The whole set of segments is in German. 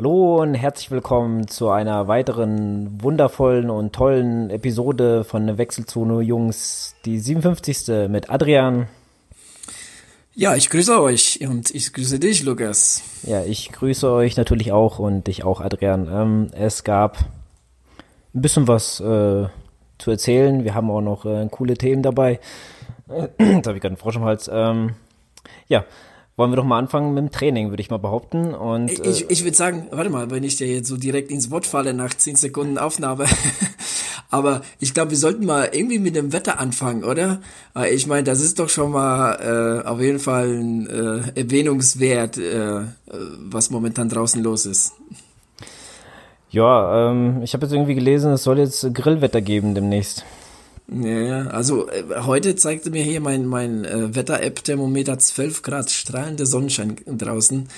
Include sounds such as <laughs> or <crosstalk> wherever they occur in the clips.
Hallo und herzlich willkommen zu einer weiteren wundervollen und tollen Episode von Wechselzone Jungs, die 57. mit Adrian. Ja, ich grüße euch und ich grüße dich, Lukas. Ja, ich grüße euch natürlich auch und dich auch, Adrian. Ähm, es gab ein bisschen was äh, zu erzählen. Wir haben auch noch äh, coole Themen dabei. <clears throat> Jetzt habe ich gerade einen Frosch im Hals. Ähm, ja, wollen wir doch mal anfangen mit dem Training, würde ich mal behaupten. Und, ich äh, ich würde sagen, warte mal, wenn ich dir jetzt so direkt ins Wort falle nach 10 Sekunden Aufnahme. <laughs> Aber ich glaube, wir sollten mal irgendwie mit dem Wetter anfangen, oder? Ich meine, das ist doch schon mal äh, auf jeden Fall ein äh, erwähnungswert, äh, was momentan draußen los ist. Ja, ähm, ich habe jetzt irgendwie gelesen, es soll jetzt Grillwetter geben demnächst. Ja, also äh, heute zeigte mir hier mein, mein äh, Wetter-App-Thermometer 12 Grad, strahlender Sonnenschein draußen.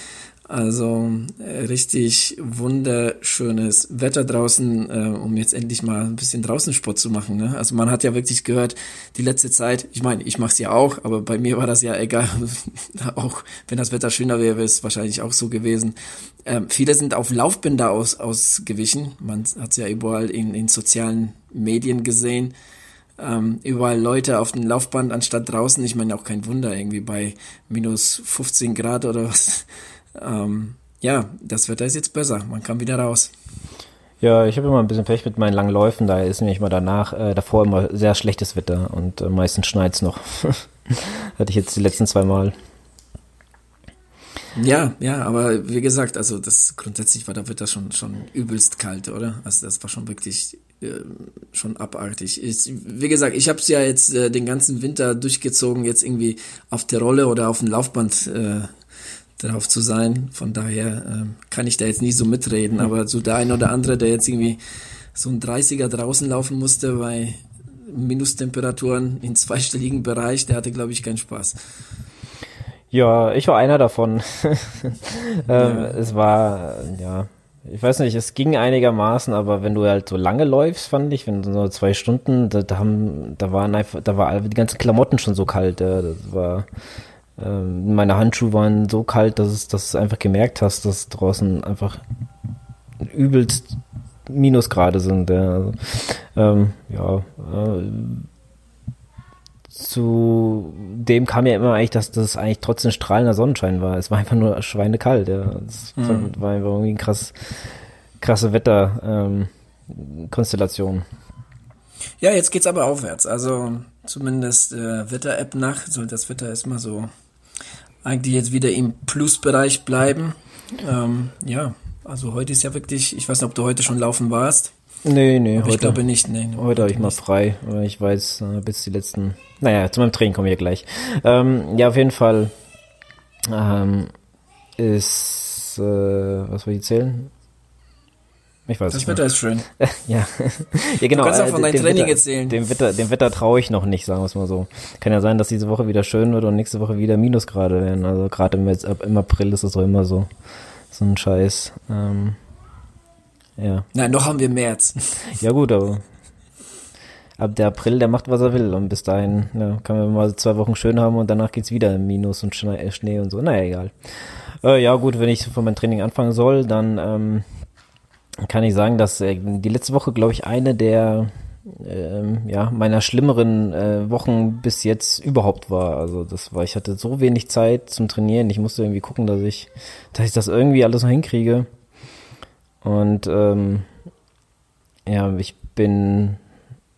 Also äh, richtig wunderschönes Wetter draußen, äh, um jetzt endlich mal ein bisschen draußen Sport zu machen. Ne? Also man hat ja wirklich gehört, die letzte Zeit, ich meine, ich mache es ja auch, aber bei mir war das ja egal. <laughs> auch wenn das Wetter schöner wäre, wäre es wahrscheinlich auch so gewesen. Ähm, viele sind auf Laufbänder aus, ausgewichen. Man hat es ja überall in, in sozialen Medien gesehen ähm, überall Leute auf dem Laufband anstatt draußen. Ich meine auch kein Wunder, irgendwie bei minus 15 Grad oder was. Ähm, ja, das Wetter ist jetzt besser. Man kann wieder raus. Ja, ich habe immer ein bisschen Pech mit meinen langen Läufen. Da ist nämlich mal danach, äh, davor immer sehr schlechtes Wetter und äh, meistens schneit's noch. <laughs> Hatte ich jetzt die letzten zwei Mal. Ja, ja, aber wie gesagt, also das grundsätzlich war da wird das schon schon übelst kalt, oder? Also das war schon wirklich schon abartig. Ich, wie gesagt, ich habe es ja jetzt äh, den ganzen Winter durchgezogen, jetzt irgendwie auf der Rolle oder auf dem Laufband äh, drauf zu sein. Von daher äh, kann ich da jetzt nicht so mitreden, aber so der ein oder andere, der jetzt irgendwie so ein 30er draußen laufen musste bei Minustemperaturen in zweistelligen Bereich, der hatte, glaube ich, keinen Spaß. Ja, ich war einer davon. <laughs> ähm, ja. Es war, ja, ich weiß nicht, es ging einigermaßen, aber wenn du halt so lange läufst, fand ich, wenn so zwei Stunden, da, da haben, da waren einfach, da war die ganzen Klamotten schon so kalt, ja, das war, ähm, meine Handschuhe waren so kalt, dass es, dass du einfach gemerkt hast, dass draußen einfach übelst Minusgrade sind, ja, also, ähm, ja, äh, zu dem kam ja immer eigentlich, dass das eigentlich trotzdem strahlender Sonnenschein war. Es war einfach nur schweinekalt, ja. Es mhm. war einfach irgendwie ein krass, krasse Wetterkonstellation. Ähm, ja, jetzt geht's aber aufwärts. Also zumindest äh, Wetter-App nach soll das Wetter erstmal so eigentlich jetzt wieder im Plusbereich bleiben. Ähm, ja, also heute ist ja wirklich, ich weiß nicht, ob du heute schon laufen warst. Nee, nee, Aber heute, ich glaube nicht. Nee, heute habe ich mal frei. Ich weiß, äh, bis die letzten. Naja, zu meinem Training kommen wir gleich. Ähm, ja, auf jeden Fall ähm, ist. Äh, was soll ich erzählen? Ich weiß Das Wetter ist schön. <laughs> ja. <laughs> ja, genau. Du kannst auch von äh, deinem Training Wetter, erzählen. Dem Wetter, dem Wetter traue ich noch nicht, sagen wir es mal so. Kann ja sein, dass diese Woche wieder schön wird und nächste Woche wieder Minusgrade werden. Also gerade im, im April ist es doch immer so. So ein Scheiß. Ähm, ja. Nein, noch haben wir März. Ja gut, aber ab der April, der macht, was er will. Und bis dahin ja, kann man mal zwei Wochen schön haben und danach geht's wieder im Minus und äh, Schnee und so. Naja, egal. Äh, ja gut, wenn ich von meinem Training anfangen soll, dann ähm, kann ich sagen, dass äh, die letzte Woche, glaube ich, eine der ähm, ja, meiner schlimmeren äh, Wochen bis jetzt überhaupt war. Also das war, ich hatte so wenig Zeit zum Trainieren. Ich musste irgendwie gucken, dass ich, dass ich das irgendwie alles noch hinkriege. Und ähm, ja, ich bin,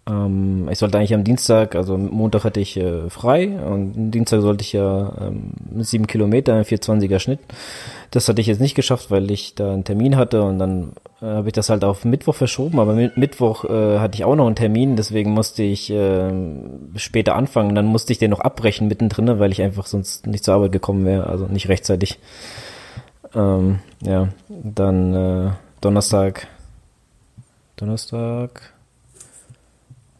ähm, ich sollte eigentlich am Dienstag, also Montag hatte ich äh, frei und Dienstag sollte ich ja ähm, sieben Kilometer, 420er Schnitt. Das hatte ich jetzt nicht geschafft, weil ich da einen Termin hatte und dann äh, habe ich das halt auf Mittwoch verschoben, aber mit Mittwoch äh, hatte ich auch noch einen Termin, deswegen musste ich äh, später anfangen. Dann musste ich den noch abbrechen mittendrin, weil ich einfach sonst nicht zur Arbeit gekommen wäre, also nicht rechtzeitig. Ähm, ja, dann äh, Donnerstag. Donnerstag.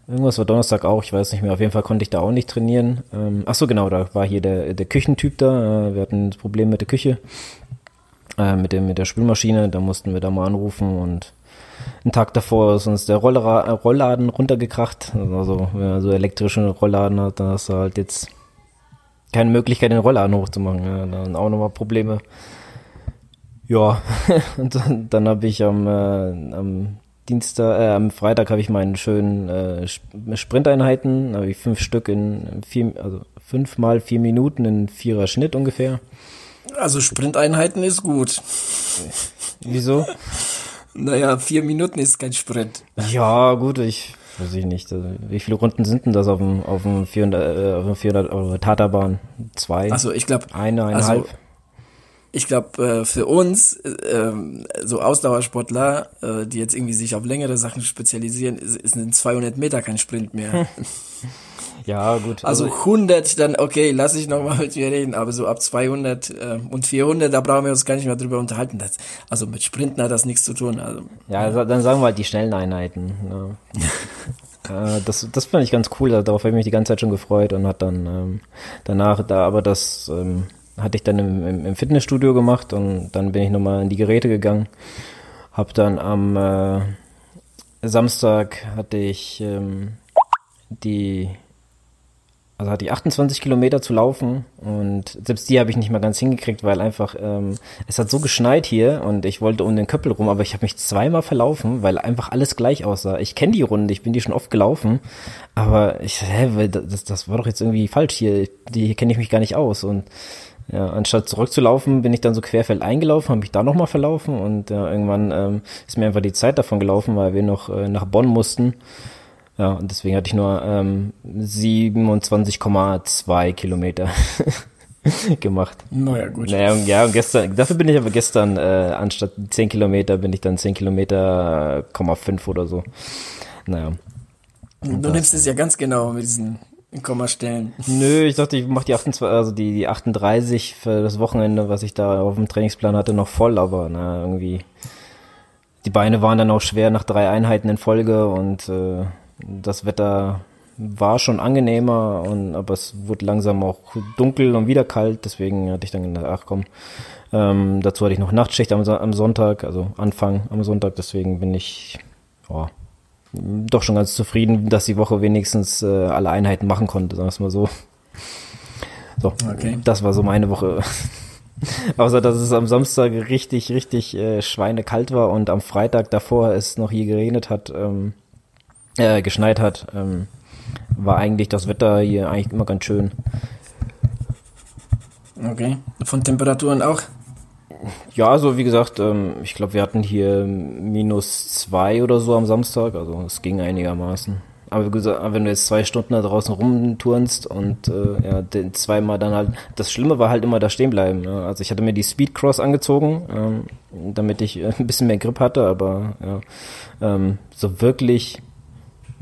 Irgendwas war Donnerstag auch, ich weiß nicht mehr. Auf jeden Fall konnte ich da auch nicht trainieren. Ähm, ach so, genau, da war hier der, der Küchentyp da. Äh, wir hatten ein Problem mit der Küche, äh, mit, dem, mit der Spülmaschine. Da mussten wir da mal anrufen und einen Tag davor ist uns der Rollra Rollladen runtergekracht. Also, wenn man so elektrische Rollladen hat, dann hast du halt jetzt keine Möglichkeit, den Rollladen hochzumachen. Ja, dann auch nochmal Probleme Ja, <laughs> und dann, dann habe ich am, äh, am Dienstag, äh, am Freitag habe ich meinen schönen äh, Sprinteinheiten, habe ich fünf Stück in vier, also fünf mal vier Minuten in vierer Schnitt ungefähr. Also Sprinteinheiten ist gut. Wieso? Naja, vier Minuten ist kein Sprint. Ja, gut, ich weiß ich nicht. Also, wie viele Runden sind denn das auf dem, auf dem 400, äh, auf dem 400 Euro Taterbahn? Zwei? Also ich glaube. Eine, eineinhalb? Also, ich glaube, äh, für uns, äh, so Ausdauersportler, äh, die jetzt irgendwie sich auf längere Sachen spezialisieren, ist, ist ein 200 Meter kein Sprint mehr. <laughs> ja, gut. Also, also 100, dann okay, lass ich nochmal mit mir reden, aber so ab 200 äh, und 400, da brauchen wir uns gar nicht mehr drüber unterhalten. Das, also mit Sprinten hat das nichts zu tun. Also, ja, dann sagen wir halt die schnellen Einheiten. <laughs> Ja. das, das fand ich ganz cool, darauf habe ich mich die ganze Zeit schon gefreut und hat dann ähm, danach da aber das ähm, hatte ich dann im, im, im, Fitnessstudio gemacht und dann bin ich nochmal in die Geräte gegangen. Hab dann am äh, Samstag hatte ich ähm, die also hatte ich 28 Kilometer zu laufen und selbst die habe ich nicht mal ganz hingekriegt, weil einfach ähm, es hat so geschneit hier und ich wollte um den Köppel rum, aber ich habe mich zweimal verlaufen, weil einfach alles gleich aussah. Ich kenne die Runde, ich bin die schon oft gelaufen, aber ich hä, das, das war doch jetzt irgendwie falsch hier. Die kenne ich mich gar nicht aus und ja, anstatt zurückzulaufen, bin ich dann so querfeld eingelaufen, habe mich da nochmal verlaufen und ja, irgendwann ähm, ist mir einfach die Zeit davon gelaufen, weil wir noch äh, nach Bonn mussten. Ja, und deswegen hatte ich nur ähm, 27,2 Kilometer <laughs> gemacht. Naja, gut. Naja, ja, und gestern, dafür bin ich aber gestern, äh, anstatt 10 Kilometer, bin ich dann 10 Kilometer, 5 oder so. Naja. du nimmst es ja ganz genau mit diesen Kommastellen. Nö, ich dachte, ich mache die 28, also die, die 38 für das Wochenende, was ich da auf dem Trainingsplan hatte, noch voll, aber na, irgendwie. Die Beine waren dann auch schwer nach drei Einheiten in Folge und äh, das Wetter war schon angenehmer und aber es wurde langsam auch dunkel und wieder kalt, deswegen hatte ich dann gedacht, ach komm, ähm, dazu hatte ich noch Nachtschicht am, am Sonntag, also Anfang am Sonntag, deswegen bin ich oh, doch schon ganz zufrieden, dass die Woche wenigstens äh, alle Einheiten machen konnte, sagen wir es mal so. So, okay. das war so meine Woche. <laughs> Außer dass es am Samstag richtig, richtig äh, schweinekalt war und am Freitag davor es noch hier geregnet hat, ähm, äh, geschneit hat, ähm, war eigentlich das Wetter hier eigentlich immer ganz schön. Okay. Von Temperaturen auch? Ja, also wie gesagt, ähm, ich glaube, wir hatten hier minus zwei oder so am Samstag, also es ging einigermaßen. Aber wenn du jetzt zwei Stunden da draußen rumturnst und äh, ja, den zweimal dann halt, das Schlimme war halt immer da stehen bleiben. Ne? Also ich hatte mir die Speedcross angezogen, ähm, damit ich äh, <laughs> ein bisschen mehr Grip hatte, aber ja, ähm, so wirklich,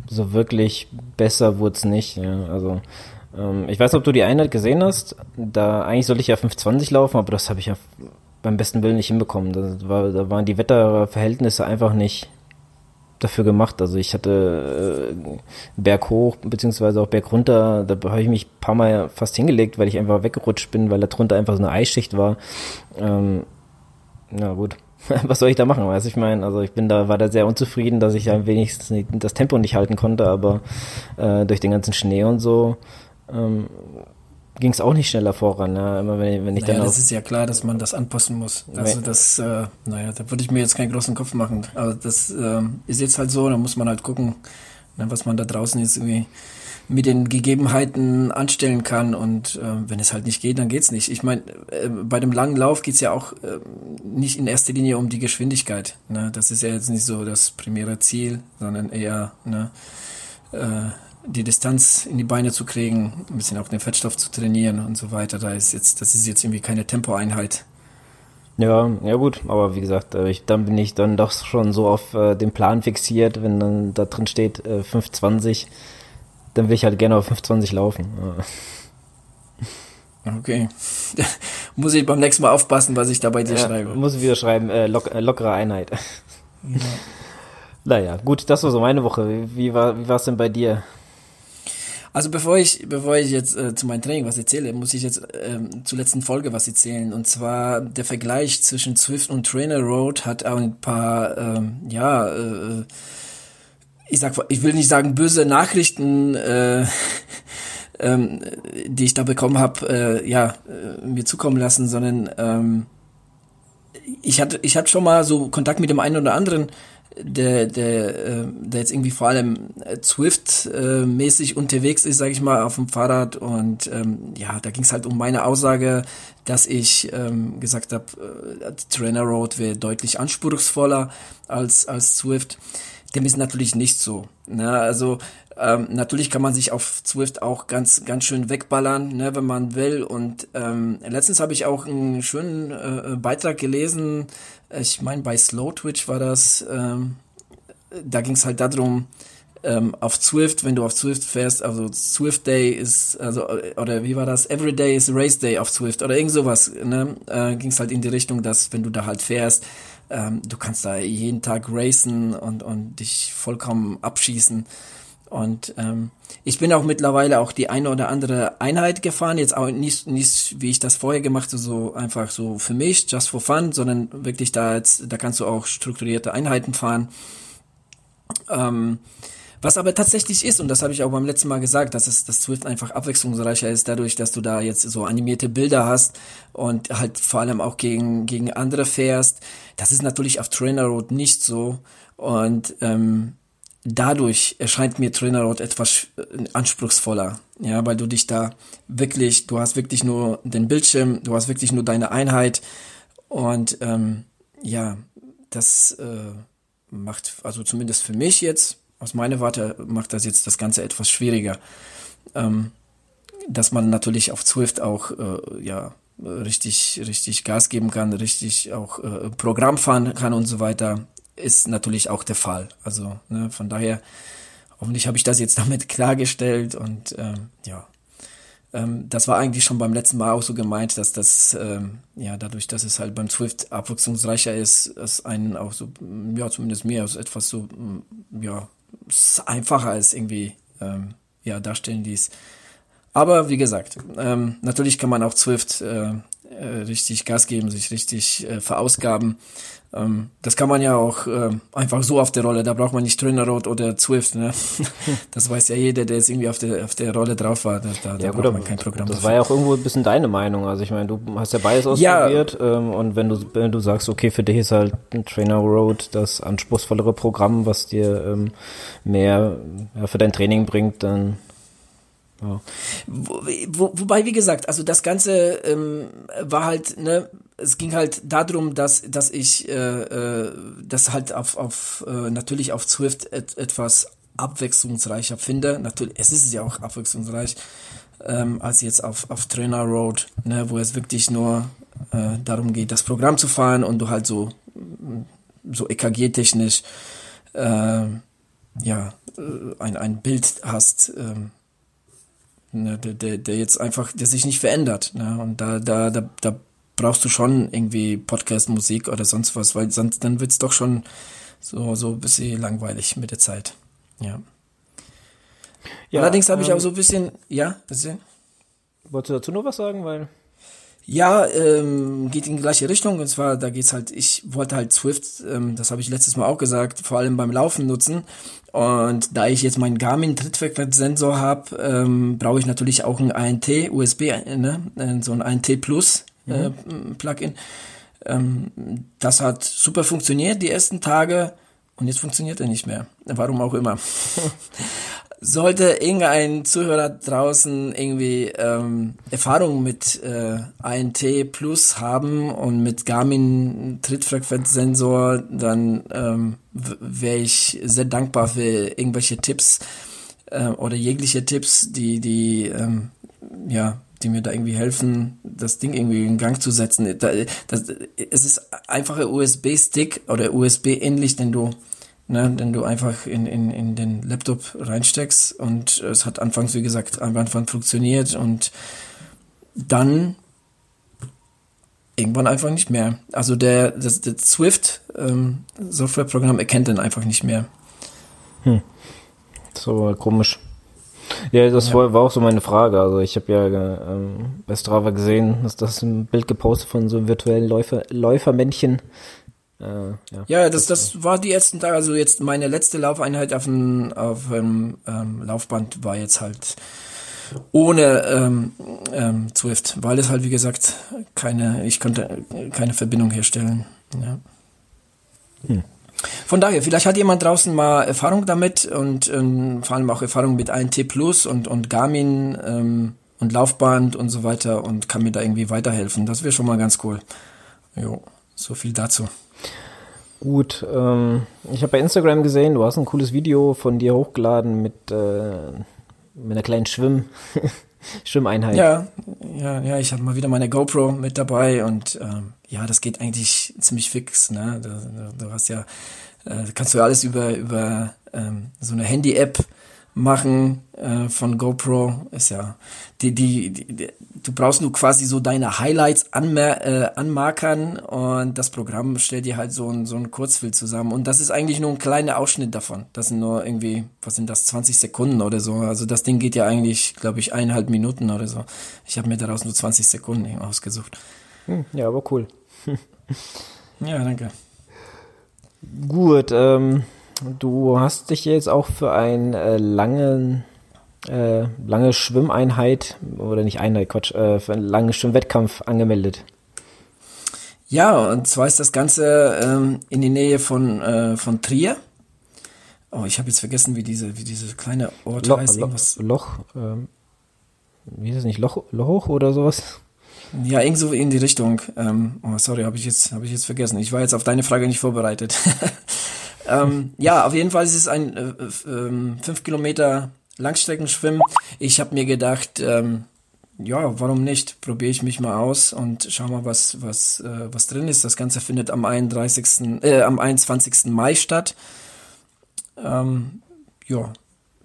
so wirklich besser wurde es nicht. Ja? Also ähm, ich weiß, ob du die Einheit gesehen hast. Da eigentlich sollte ich ja 520 laufen, aber das habe ich ja beim besten Willen nicht hinbekommen. Das war, da waren die Wetterverhältnisse einfach nicht dafür gemacht. Also ich hatte äh, Berg hoch beziehungsweise auch Berg runter, da habe ich mich ein paar Mal fast hingelegt, weil ich einfach weggerutscht bin, weil da drunter einfach so eine Eisschicht war. Ähm, na gut, <laughs> was soll ich da machen? Weiß ich meine, also ich bin da, war da sehr unzufrieden, dass ich ja wenigstens das Tempo nicht halten konnte, aber äh, durch den ganzen Schnee und so ähm, ging es auch nicht schneller voran. Ja. Immer wenn, wenn ich naja, dann das ist ja klar, dass man das anpassen muss. Also das, äh, naja, da würde ich mir jetzt keinen großen Kopf machen. Aber das äh, ist jetzt halt so, da muss man halt gucken, ne, was man da draußen jetzt irgendwie mit den Gegebenheiten anstellen kann und äh, wenn es halt nicht geht, dann geht's nicht. Ich meine, äh, bei dem langen Lauf geht's ja auch äh, nicht in erster Linie um die Geschwindigkeit. Ne? Das ist ja jetzt nicht so das primäre Ziel, sondern eher ne, äh, die Distanz in die Beine zu kriegen, ein bisschen auch den Fettstoff zu trainieren und so weiter. Da ist jetzt, das ist jetzt irgendwie keine Tempoeinheit. Ja, ja gut, aber wie gesagt, äh, ich, dann bin ich dann doch schon so auf äh, den Plan fixiert, wenn dann da drin steht äh, 520, dann will ich halt gerne auf 520 laufen. Okay. <laughs> muss ich beim nächsten Mal aufpassen, was ich da bei dir ja, schreibe. Muss ich wieder schreiben, äh, lock, äh, lockere Einheit. Ja. <laughs> Naja, gut, das war so meine Woche. Wie, wie war es denn bei dir? Also bevor ich, bevor ich jetzt äh, zu meinem Training was erzähle, muss ich jetzt ähm, zur letzten Folge was erzählen. Und zwar der Vergleich zwischen Swift und Trainer Road hat auch ein paar, ähm, ja, äh, ich sag, ich will nicht sagen böse Nachrichten, äh, <laughs> ähm, die ich da bekommen habe, äh, ja, äh, mir zukommen lassen, sondern ähm, ich hatte, ich hatte schon mal so Kontakt mit dem einen oder anderen, der, der, äh, der jetzt irgendwie vor allem Zwift-mäßig unterwegs ist, sage ich mal, auf dem Fahrrad. Und ähm, ja, da ging es halt um meine Aussage, dass ich ähm, gesagt habe, äh, Trainer Road wäre deutlich anspruchsvoller als, als Zwift. Dem ist natürlich nicht so. Ne? Also ähm, natürlich kann man sich auf Zwift auch ganz ganz schön wegballern, ne, wenn man will. Und ähm, letztens habe ich auch einen schönen äh, Beitrag gelesen. Ich meine, bei Slow Twitch war das. Ähm, da ging es halt darum, ähm, auf Zwift, wenn du auf Zwift fährst, also Zwift Day ist, also oder wie war das? Every Day is Race Day auf Zwift oder irgend sowas. Ne? Äh, ging es halt in die Richtung, dass wenn du da halt fährst, ähm, du kannst da jeden Tag racen und und dich vollkommen abschießen. Und ähm, ich bin auch mittlerweile auch die eine oder andere Einheit gefahren, jetzt auch nicht, nicht wie ich das vorher gemacht habe, so einfach so für mich, just for fun, sondern wirklich da jetzt, da kannst du auch strukturierte Einheiten fahren. Ähm, was aber tatsächlich ist, und das habe ich auch beim letzten Mal gesagt, dass es das Swift einfach abwechslungsreicher ist, dadurch, dass du da jetzt so animierte Bilder hast und halt vor allem auch gegen, gegen andere fährst. Das ist natürlich auf Trainer Road nicht so. Und ähm, dadurch erscheint mir Trainer Road etwas äh, anspruchsvoller, ja, weil du dich da wirklich, du hast wirklich nur den Bildschirm, du hast wirklich nur deine Einheit und ähm, ja, das äh, macht, also zumindest für mich jetzt, aus meiner Warte, macht das jetzt das Ganze etwas schwieriger. Ähm, dass man natürlich auf Swift auch äh, ja richtig richtig Gas geben kann, richtig auch äh, Programm fahren kann und so weiter ist natürlich auch der Fall. Also ne, von daher, hoffentlich habe ich das jetzt <laughs> damit klargestellt und ähm, ja, ähm, das war eigentlich schon beim letzten Mal auch so gemeint, dass das ähm, ja dadurch, dass es halt beim Swift abwechslungsreicher ist, es einen auch so ja zumindest mir also etwas so ja einfacher ist irgendwie ähm, ja darstellen ließ. Aber wie gesagt, ähm, natürlich kann man auch Swift äh, äh, richtig Gas geben, sich richtig äh, verausgaben. Ähm, das kann man ja auch äh, einfach so auf der Rolle, da braucht man nicht Trainer Road oder Zwift, ne? <laughs> Das weiß ja jeder, der jetzt irgendwie auf der, auf der Rolle drauf war. Da, da, ja, da gut, braucht man kein Programm. Das dafür. war ja auch irgendwo ein bisschen deine Meinung. Also ich meine, du hast ja beides ausprobiert ja. ähm, und wenn du, wenn du sagst, okay, für dich ist halt ein Trainer Road das anspruchsvollere Programm, was dir ähm, mehr ja, für dein Training bringt, dann ja. Wo, wo, wobei, wie gesagt, also das Ganze ähm, war halt, ne, es ging halt darum, dass, dass ich äh, äh, das halt auf, auf äh, natürlich auf Swift et, etwas abwechslungsreicher finde. Natürlich, es ist ja auch abwechslungsreich, ähm, als jetzt auf, auf Trainer Road, ne, wo es wirklich nur äh, darum geht, das Programm zu fahren und du halt so, so EKG-technisch äh, ja, ein, ein Bild hast, ähm, ne, der, der, der jetzt einfach, der sich nicht verändert. Ne? Und da, da, da, da brauchst du schon irgendwie Podcast-Musik oder sonst was, weil sonst dann wird's doch schon so, so ein bisschen langweilig mit der Zeit. Ja. ja Allerdings habe ähm, ich auch so ein bisschen, ja, bisschen. Wolltest du dazu noch was sagen, weil ja, ähm, geht in die gleiche Richtung. Und zwar, da geht's halt, ich wollte halt Swift, ähm, das habe ich letztes Mal auch gesagt, vor allem beim Laufen nutzen. Und da ich jetzt meinen Garmin Trittfrequenzsensor habe, ähm, brauche ich natürlich auch ein ANT USB, ne? so ein ANT Plus äh, mhm. Plugin. Ähm, das hat super funktioniert die ersten Tage und jetzt funktioniert er nicht mehr. Warum auch immer. <laughs> Sollte irgendein Zuhörer draußen irgendwie ähm, Erfahrung mit äh, ANT Plus haben und mit Garmin Trittfrequenzsensor, dann ähm, wäre ich sehr dankbar für irgendwelche Tipps äh, oder jegliche Tipps, die die ähm, ja die mir da irgendwie helfen, das Ding irgendwie in Gang zu setzen. Da, das, es ist einfacher USB-Stick oder USB-ähnlich, den du ne, den du einfach in, in, in den Laptop reinsteckst und es hat anfangs, wie gesagt, am Anfang funktioniert und dann irgendwann einfach nicht mehr. Also der, das, das Swift ähm, Softwareprogramm erkennt den einfach nicht mehr. Hm. So komisch. Ja, das ja. War, war auch so meine Frage. Also ich habe ja ähm, bei Strava gesehen, dass das ein Bild gepostet von so einem virtuellen Läufer, Läufermännchen äh, ja, ja das, das war die ersten Tage. Also jetzt meine letzte Laufeinheit auf dem, auf dem ähm, Laufband war jetzt halt ohne ähm, ähm, Zwift, weil es halt wie gesagt keine, ich konnte keine Verbindung herstellen. Ja. Hm. Von daher, vielleicht hat jemand draußen mal Erfahrung damit und ähm, vor allem auch Erfahrung mit 1T Plus und, und Garmin ähm, und Laufband und so weiter und kann mir da irgendwie weiterhelfen. Das wäre schon mal ganz cool. Jo, so viel dazu. Gut, ähm, ich habe bei Instagram gesehen, du hast ein cooles Video von dir hochgeladen mit, äh, mit einer kleinen Schwimm <laughs> <laughs> Schwimmeinheit. Ja, ja, ja, ich habe mal wieder meine GoPro mit dabei und ähm, ja, das geht eigentlich ziemlich fix. Ne? Du, du, hast ja, äh, kannst du ja alles über über ähm, so eine Handy-App machen äh, von GoPro ist ja die, die, die, du brauchst nur quasi so deine Highlights anmer äh, anmarkern und das Programm stellt dir halt so ein so ein Kurzfilm zusammen. Und das ist eigentlich nur ein kleiner Ausschnitt davon. Das sind nur irgendwie was sind das 20 Sekunden oder so. Also das Ding geht ja eigentlich glaube ich eineinhalb Minuten oder so. Ich habe mir daraus nur 20 Sekunden ausgesucht. Hm, ja aber cool. <laughs> Ja danke. Gut ähm Du hast dich jetzt auch für einen äh, langen äh, lange Schwimmeinheit oder nicht Einheit, Quatsch, äh, für einen langen Schwimmwettkampf angemeldet. Ja, und zwar ist das Ganze ähm, in die Nähe von, äh, von Trier. Oh, ich habe jetzt vergessen, wie diese, wie diese kleine Ort Loch, heißt. Irgendwas. Loch, ähm, wie ist das nicht, Loch, Loch oder sowas? Ja, irgend so in die Richtung. Ähm, oh, sorry, habe ich jetzt, habe ich jetzt vergessen. Ich war jetzt auf deine Frage nicht vorbereitet. <laughs> ähm, ja, auf jeden Fall ist es ein äh, äh, fünf Kilometer Langstreckenschwimmen. Ich habe mir gedacht, ähm, ja, warum nicht? Probiere ich mich mal aus und schau mal, was was äh, was drin ist. Das Ganze findet am 31. Äh, am 21. Mai statt. Ähm, ja,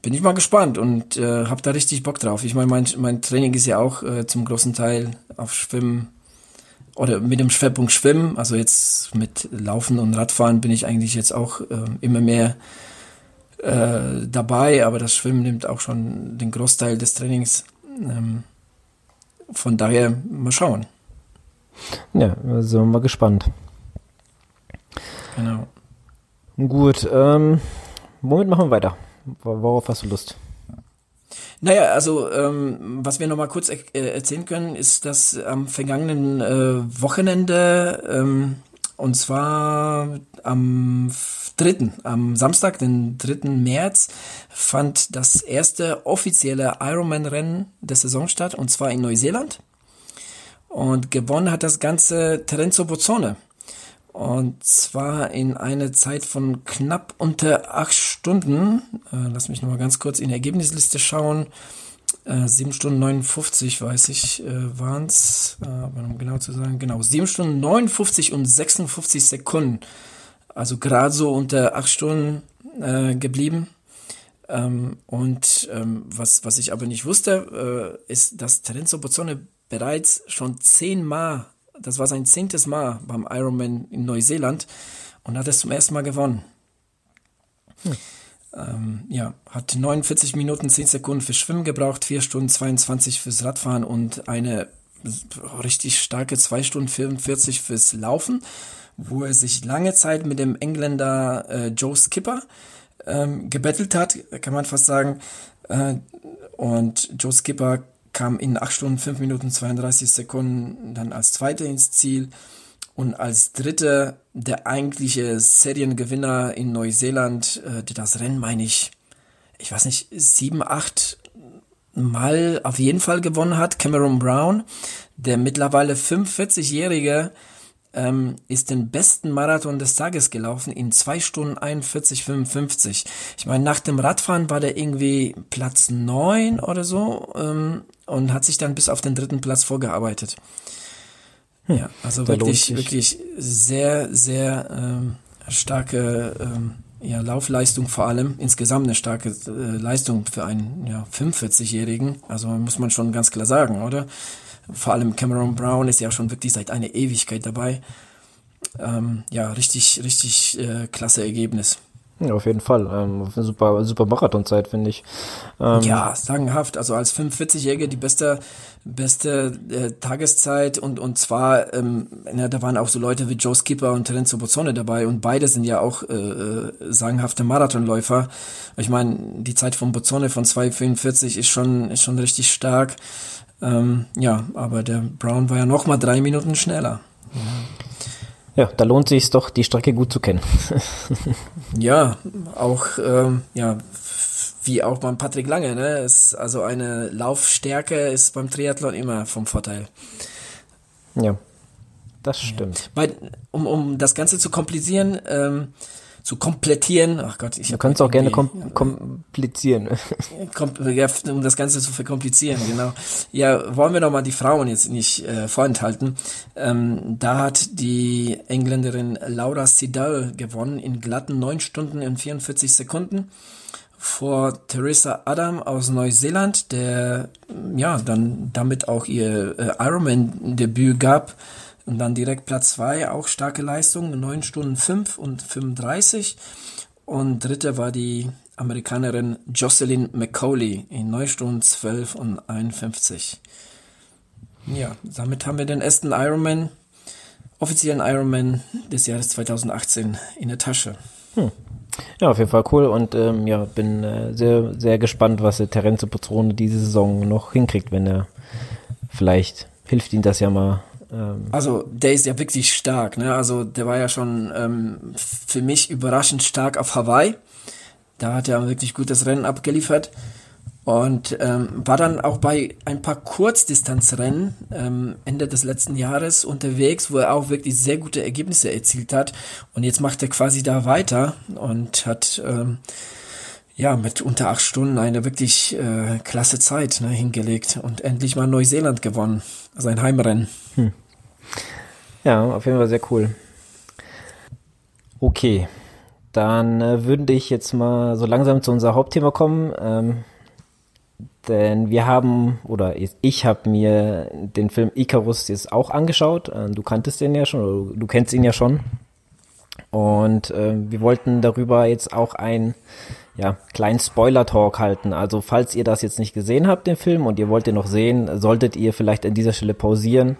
bin ich mal gespannt und äh, habe da richtig Bock drauf. Ich meine, mein, mein Training ist ja auch äh, zum großen Teil auf Schwimmen oder mit dem Schwerpunkt Schwimmen, also jetzt mit Laufen und Radfahren bin ich eigentlich jetzt auch äh, immer mehr äh, dabei, aber das Schwimmen nimmt auch schon den Großteil des Trainings. Ähm, von daher mal schauen. Ja, sind wir mal gespannt. Genau. Gut, ähm, womit machen wir weiter? Worauf hast du Lust? Naja, also ähm, was wir noch mal kurz er äh, erzählen können, ist, dass am vergangenen äh, Wochenende, ähm, und zwar am dritten, am Samstag, den 3. März, fand das erste offizielle Ironman-Rennen der Saison statt, und zwar in Neuseeland. Und gewonnen hat das Ganze Terenzo Bozzone. Und zwar in einer Zeit von knapp unter acht Stunden. Äh, lass mich nochmal ganz kurz in die Ergebnisliste schauen. Äh, 7 Stunden 59, weiß ich, äh, waren es. Äh, um genau zu sagen, genau. 7 Stunden 59 und 56 Sekunden. Also gerade so unter acht Stunden äh, geblieben. Ähm, und ähm, was, was ich aber nicht wusste, äh, ist, dass Terenzo Bozzone bereits schon zehnmal das war sein zehntes Mal beim Ironman in Neuseeland und hat es zum ersten Mal gewonnen. Hm. Ähm, ja, hat 49 Minuten 10 Sekunden fürs Schwimmen gebraucht, 4 Stunden 22 fürs Radfahren und eine richtig starke 2 Stunden 44 fürs Laufen, wo er sich lange Zeit mit dem Engländer äh, Joe Skipper ähm, gebettelt hat, kann man fast sagen. Äh, und Joe Skipper kam in 8 Stunden 5 Minuten 32 Sekunden dann als Zweiter ins Ziel. Und als Dritter der eigentliche Seriengewinner in Neuseeland, äh, der das Rennen, meine ich, ich weiß nicht, sieben, acht Mal auf jeden Fall gewonnen hat, Cameron Brown, der mittlerweile 45-jährige ähm, ist den besten Marathon des Tages gelaufen in zwei Stunden 41, 55. Ich meine, nach dem Radfahren war der irgendwie Platz neun oder so ähm, und hat sich dann bis auf den dritten Platz vorgearbeitet. Hm, ja, also wirklich, wirklich sehr, sehr ähm, starke ähm, ja, Laufleistung vor allem, insgesamt eine starke äh, Leistung für einen ja, 45-Jährigen. Also muss man schon ganz klar sagen, oder? Vor allem Cameron Brown ist ja schon wirklich seit einer Ewigkeit dabei. Ähm, ja, richtig, richtig äh, klasse Ergebnis. Ja, auf jeden Fall. Ähm, super, super Marathonzeit, finde ich. Ähm, ja, sagenhaft. Also als 45-Jährige die beste, beste äh, Tageszeit und, und zwar, ähm, ja, da waren auch so Leute wie Joe Skipper und Terenzo Bozzone dabei und beide sind ja auch äh, äh sagenhafte Marathonläufer. Ich meine, die Zeit von Bozzone von 2,44 ist schon, ist schon richtig stark. Ähm, ja, aber der Brown war ja noch mal drei Minuten schneller. Ja. Da lohnt sich doch, die Strecke gut zu kennen. <laughs> ja, auch ähm, ja, wie auch beim Patrick Lange, ne? Ist also eine Laufstärke ist beim Triathlon immer vom Vorteil. Ja, das stimmt. Ja. Weil, um, um das Ganze zu komplizieren, ähm, zu komplettieren. Ach Gott, ich. Du kannst auch gerne kom komplizieren. <laughs> Kom ja, um das Ganze zu verkomplizieren, genau. Ja, wollen wir noch mal die Frauen jetzt nicht äh, vorenthalten. Ähm, da hat die Engländerin Laura Sidal gewonnen in glatten neun Stunden und 44 Sekunden vor Theresa Adam aus Neuseeland, der ja dann damit auch ihr äh, Ironman-Debüt gab. Und dann direkt Platz 2, auch starke Leistung, 9 Stunden 5 und 35. Und dritte war die Amerikanerin Jocelyn McCauley in 9 Stunden 12 und 51. Ja, damit haben wir den ersten Ironman, offiziellen Ironman des Jahres 2018 in der Tasche. Hm. Ja, auf jeden Fall cool und ähm, ja, bin äh, sehr, sehr gespannt, was der Terenzo Petrone diese Saison noch hinkriegt, wenn er vielleicht hilft ihm das ja mal ähm, also der ist ja wirklich stark, ne? Also der war ja schon ähm, für mich überraschend stark auf Hawaii. Da hat er wirklich gutes Rennen abgeliefert. Und ähm, war dann auch bei ein paar Kurzdistanzrennen ähm, Ende des letzten Jahres unterwegs, wo er auch wirklich sehr gute Ergebnisse erzielt hat. Und jetzt macht er quasi da weiter und hat ähm, ja mit unter acht Stunden eine wirklich äh, klasse Zeit ne, hingelegt und endlich mal Neuseeland gewonnen, sein Heimrennen. Hm. Ja, auf jeden Fall sehr cool. Okay, dann äh, würde ich jetzt mal so langsam zu unser Hauptthema kommen. Ähm, denn wir haben, oder ich habe mir den Film Icarus jetzt auch angeschaut. Äh, du kanntest den ja schon, oder du kennst ihn ja schon. Und äh, wir wollten darüber jetzt auch ein ja, kleinen Spoiler-Talk halten. Also falls ihr das jetzt nicht gesehen habt, den Film, und ihr wollt den noch sehen, solltet ihr vielleicht an dieser Stelle pausieren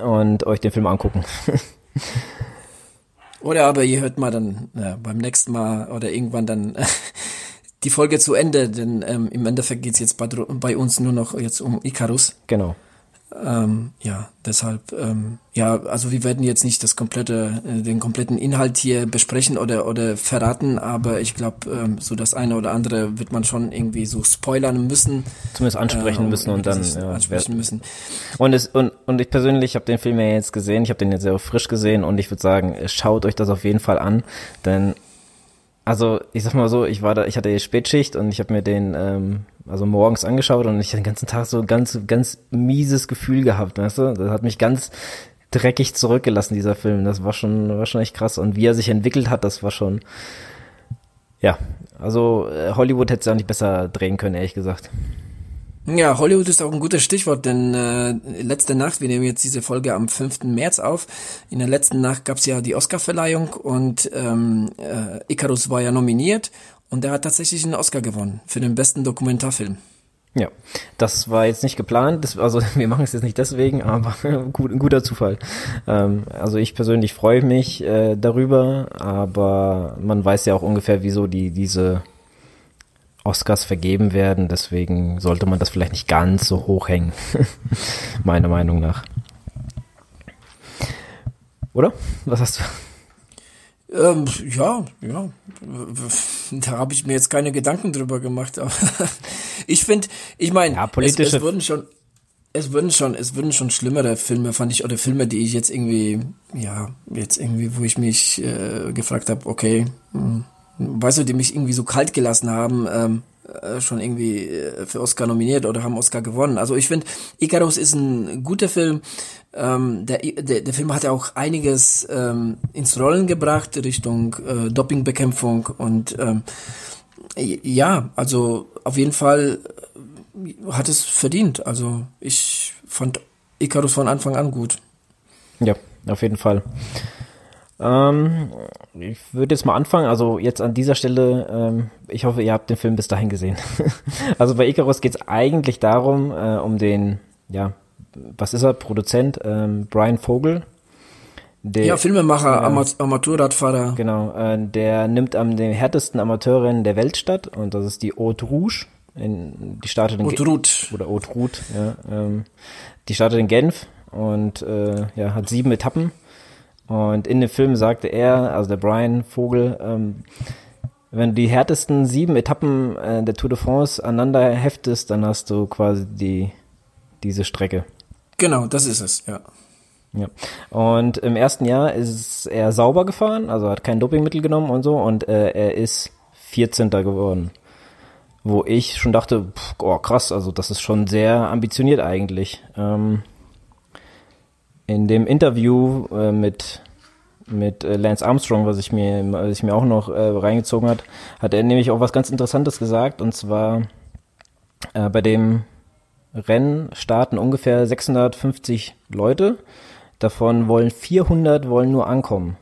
und euch den Film angucken. <laughs> oder aber ihr hört mal dann ja, beim nächsten Mal oder irgendwann dann <laughs> die Folge zu Ende, denn ähm, im Endeffekt geht's jetzt bei, bei uns nur noch jetzt um Icarus. Genau. Ähm, ja, deshalb, ähm, ja, also wir werden jetzt nicht das komplette, äh, den kompletten Inhalt hier besprechen oder oder verraten, aber ich glaube, ähm, so das eine oder andere wird man schon irgendwie so spoilern müssen. Zumindest ansprechen äh, müssen und dann ja, ansprechen müssen. Und es und und ich persönlich habe den Film ja jetzt gesehen, ich habe den jetzt sehr frisch gesehen und ich würde sagen, schaut euch das auf jeden Fall an, denn also ich sag mal so, ich war da, ich hatte Spätschicht und ich habe mir den ähm, also morgens angeschaut und ich den ganzen Tag so ganz, ganz mieses Gefühl gehabt, weißt du? Das hat mich ganz dreckig zurückgelassen, dieser Film. Das war schon, war schon echt krass. Und wie er sich entwickelt hat, das war schon, ja, also äh, Hollywood hätte es auch nicht besser drehen können, ehrlich gesagt. Ja, Hollywood ist auch ein gutes Stichwort, denn äh, letzte Nacht, wir nehmen jetzt diese Folge am 5. März auf, in der letzten Nacht gab's ja die Oscarverleihung und ähm, äh, Icarus war ja nominiert und er hat tatsächlich einen Oscar gewonnen für den besten Dokumentarfilm. Ja, das war jetzt nicht geplant, das, also <laughs> wir machen es jetzt nicht deswegen, aber <laughs> gut, ein guter Zufall. Ähm, also ich persönlich freue mich äh, darüber, aber man weiß ja auch ungefähr, wieso die diese Oscars vergeben werden, deswegen sollte man das vielleicht nicht ganz so hoch hängen, <laughs> meiner Meinung nach. Oder? Was hast du? Ähm, ja, ja. Da habe ich mir jetzt keine Gedanken drüber gemacht. Aber <laughs> ich finde, ich meine, ja, es, es wurden schon, es würden schon, es würden schon schlimmere Filme, fand ich, oder Filme, die ich jetzt irgendwie, ja, jetzt irgendwie, wo ich mich äh, gefragt habe, okay, mh, hm, weißt du, die mich irgendwie so kalt gelassen haben, ähm, äh, schon irgendwie äh, für Oscar nominiert oder haben Oscar gewonnen. Also ich finde, Icarus ist ein guter Film. Ähm, der, der, der Film hat ja auch einiges ähm, ins Rollen gebracht Richtung äh, Dopingbekämpfung und ähm, ja, also auf jeden Fall äh, hat es verdient. Also ich fand Icarus von Anfang an gut. Ja, auf jeden Fall. Ähm, ich würde jetzt mal anfangen, also jetzt an dieser Stelle, ähm, ich hoffe, ihr habt den Film bis dahin gesehen. <laughs> also bei Icarus geht es eigentlich darum, äh, um den, ja, was ist er, Produzent, ähm, Brian Vogel. Der, ja, Filmemacher, äh, Amateurradfahrer. Genau, äh, der nimmt am den härtesten Amateurrennen der Welt statt und das ist die Haute Rouge. In, die startet in Haute Route. Oder Haute Route, ja. Ähm, die startet in Genf und äh, ja, hat sieben Etappen und in dem Film sagte er, also der Brian Vogel, ähm, wenn du die härtesten sieben Etappen äh, der Tour de France aneinander heftest, dann hast du quasi die, diese Strecke. Genau, das ist es, ja. Ja. Und im ersten Jahr ist er sauber gefahren, also hat kein Dopingmittel genommen und so, und äh, er ist 14. geworden. Wo ich schon dachte, pff, oh krass, also das ist schon sehr ambitioniert eigentlich. Ähm, in dem Interview äh, mit mit äh, Lance Armstrong, was ich mir, was ich mir auch noch äh, reingezogen hat, hat er nämlich auch was ganz Interessantes gesagt. Und zwar äh, bei dem Rennen starten ungefähr 650 Leute, davon wollen 400 wollen nur ankommen.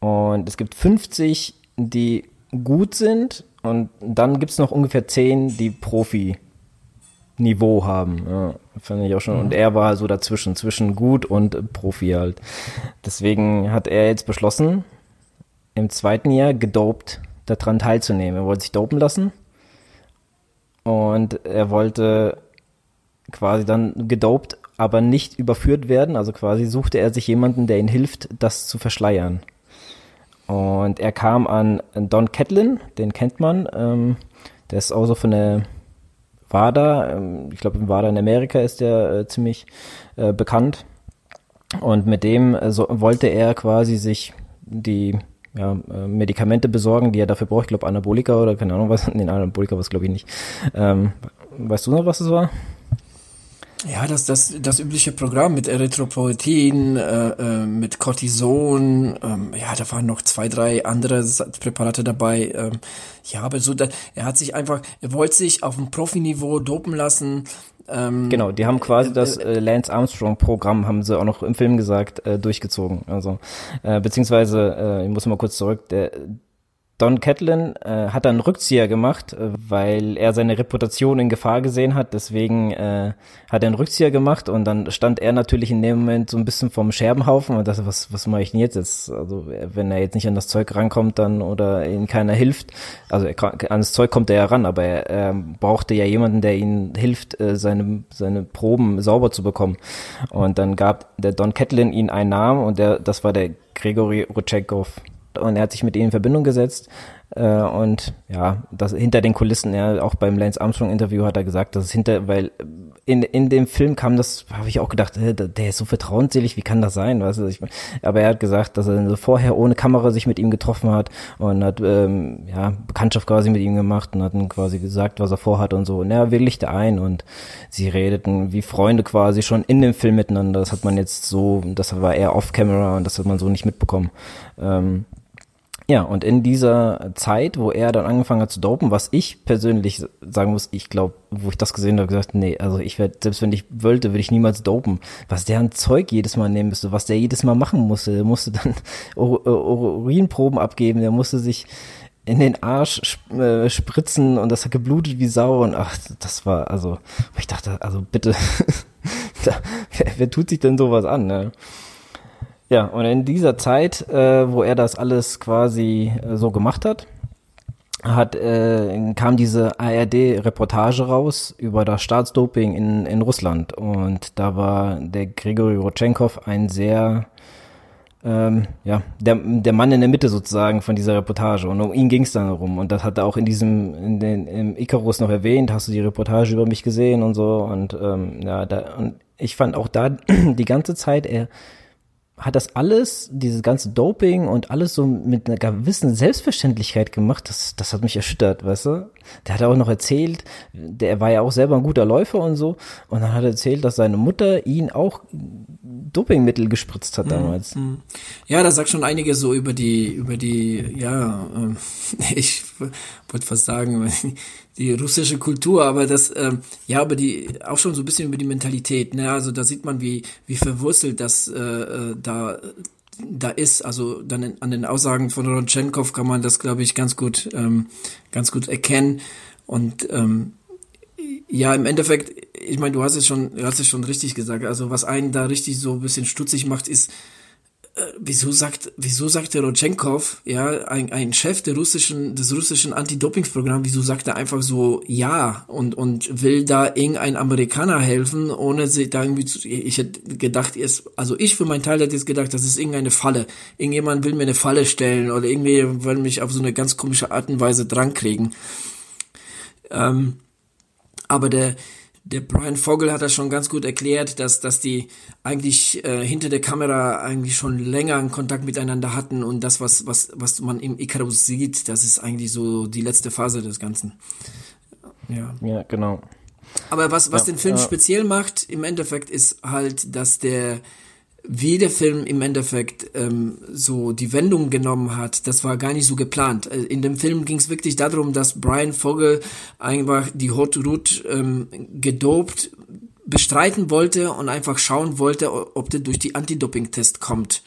Und es gibt 50, die gut sind. Und dann gibt's noch ungefähr 10, die Profi Niveau haben. Ja, fand ich auch schon. Und er war so dazwischen, zwischen gut und Profi halt. Deswegen hat er jetzt beschlossen, im zweiten Jahr gedopt daran teilzunehmen. Er wollte sich dopen lassen. Und er wollte quasi dann gedopt, aber nicht überführt werden. Also quasi suchte er sich jemanden, der ihm hilft, das zu verschleiern. Und er kam an Don Catlin, den kennt man. Ähm, der ist auch so von der WADA. Ähm, ich glaube, WADA in Amerika ist der äh, ziemlich äh, bekannt. Und mit dem äh, so, wollte er quasi sich die ja, äh, Medikamente besorgen, die er dafür braucht. Ich glaube, Anabolika oder keine Ahnung was. <laughs> Nee, Anabolika was glaube ich nicht. Ähm, weißt du noch, was es war? Ja, das, das, das übliche Programm mit Erythropoetin, äh, äh, mit Cortison, ähm, ja, da waren noch zwei, drei andere Präparate dabei. Ähm, ja, aber so, da, er hat sich einfach, er wollte sich auf dem Profiniveau dopen lassen. Ähm, genau, die haben quasi äh, das äh, äh, Lance Armstrong-Programm, haben sie auch noch im Film gesagt, äh, durchgezogen. Also, beziehungsweise, äh, ich muss mal kurz zurück, der, Don Catlin äh, hat dann Rückzieher gemacht, äh, weil er seine Reputation in Gefahr gesehen hat. Deswegen äh, hat er einen Rückzieher gemacht und dann stand er natürlich in dem Moment so ein bisschen vom Scherbenhaufen und dachte, was, was mache ich denn jetzt? jetzt? Also wenn er jetzt nicht an das Zeug rankommt dann oder ihm keiner hilft, also er, an das Zeug kommt er ja ran, aber er, er brauchte ja jemanden, der ihm hilft, äh, seine, seine Proben sauber zu bekommen. Und dann gab der Don Catlin ihn einen Namen und der, das war der Gregory Rutschenkov und er hat sich mit ihnen in Verbindung gesetzt äh, und ja, das hinter den Kulissen, ja, auch beim Lance Armstrong Interview hat er gesagt, dass es hinter, weil in, in dem Film kam das, habe ich auch gedacht, äh, der ist so vertrauensselig, wie kann das sein, weißt du, ich, aber er hat gesagt, dass er vorher ohne Kamera sich mit ihm getroffen hat und hat ähm, ja Bekanntschaft quasi mit ihm gemacht und hat ihm quasi gesagt, was er vorhat und so und er willigte ein und sie redeten wie Freunde quasi schon in dem Film miteinander, das hat man jetzt so, das war eher off-camera und das hat man so nicht mitbekommen. Ähm, ja, und in dieser Zeit, wo er dann angefangen hat zu dopen, was ich persönlich sagen muss, ich glaube, wo ich das gesehen habe, gesagt, nee, also ich werde, selbst wenn ich wollte, würde ich niemals dopen. Was der an Zeug jedes Mal nehmen müsste, was der jedes Mal machen musste, der musste dann <laughs> Urinproben abgeben, der musste sich in den Arsch äh, spritzen und das hat geblutet wie Sau und ach, das war, also, ich dachte, also bitte, <laughs> wer, wer tut sich denn sowas an, ne? Ja, und in dieser Zeit, äh, wo er das alles quasi äh, so gemacht hat, hat äh, kam diese ARD-Reportage raus über das Staatsdoping in, in Russland. Und da war der Grigori Rodchenkov ein sehr ähm, ja, der, der Mann in der Mitte sozusagen von dieser Reportage. Und um ihn ging es dann herum und das hat er auch in diesem, in den, im Icarus noch erwähnt, hast du die Reportage über mich gesehen und so? Und ähm, ja, da, und ich fand auch da <clears throat> die ganze Zeit, er hat das alles, dieses ganze Doping und alles so mit einer gewissen Selbstverständlichkeit gemacht. Das, das hat mich erschüttert, weißt du? Der hat auch noch erzählt, der war ja auch selber ein guter Läufer und so. Und dann hat er erzählt, dass seine Mutter ihn auch Dopingmittel gespritzt hat mhm, damals. Mhm. Ja, da sagt schon einige so über die, über die, ja, äh, <laughs> ich wollte fast sagen, <laughs> die russische Kultur, aber das, äh, ja, aber die, auch schon so ein bisschen über die Mentalität, ne, also da sieht man, wie, wie verwurzelt das äh, äh da da ist. Also dann in, an den Aussagen von Rodchenkov kann man das, glaube ich, ganz gut, ähm, ganz gut erkennen. Und ähm, ja, im Endeffekt, ich meine, du hast es schon, du hast es schon richtig gesagt. Also was einen da richtig so ein bisschen stutzig macht, ist, wieso sagt, wieso sagt der Rodchenkov, ja, ein, ein Chef der russischen, des russischen Anti-Doping-Programms, wieso sagt er einfach so ja und, und will da irgendein Amerikaner helfen, ohne sich da irgendwie zu, ich hätte gedacht, ist, also ich für meinen Teil hätte jetzt gedacht, das ist irgendeine Falle. Irgendjemand will mir eine Falle stellen oder irgendwie will mich auf so eine ganz komische Art und Weise drankriegen. Ähm, aber der, der Brian Vogel hat das schon ganz gut erklärt, dass, dass die eigentlich äh, hinter der Kamera eigentlich schon länger einen Kontakt miteinander hatten und das, was, was, was man im Icarus sieht, das ist eigentlich so die letzte Phase des Ganzen. Ja, ja genau. Aber was, was ja, den Film ja. speziell macht, im Endeffekt, ist halt, dass der, wie der Film im Endeffekt ähm, so die Wendung genommen hat, das war gar nicht so geplant. Äh, in dem Film ging es wirklich darum, dass Brian Vogel einfach die Haute Route ähm, gedopt bestreiten wollte und einfach schauen wollte, ob der durch die Anti-Doping-Test kommt.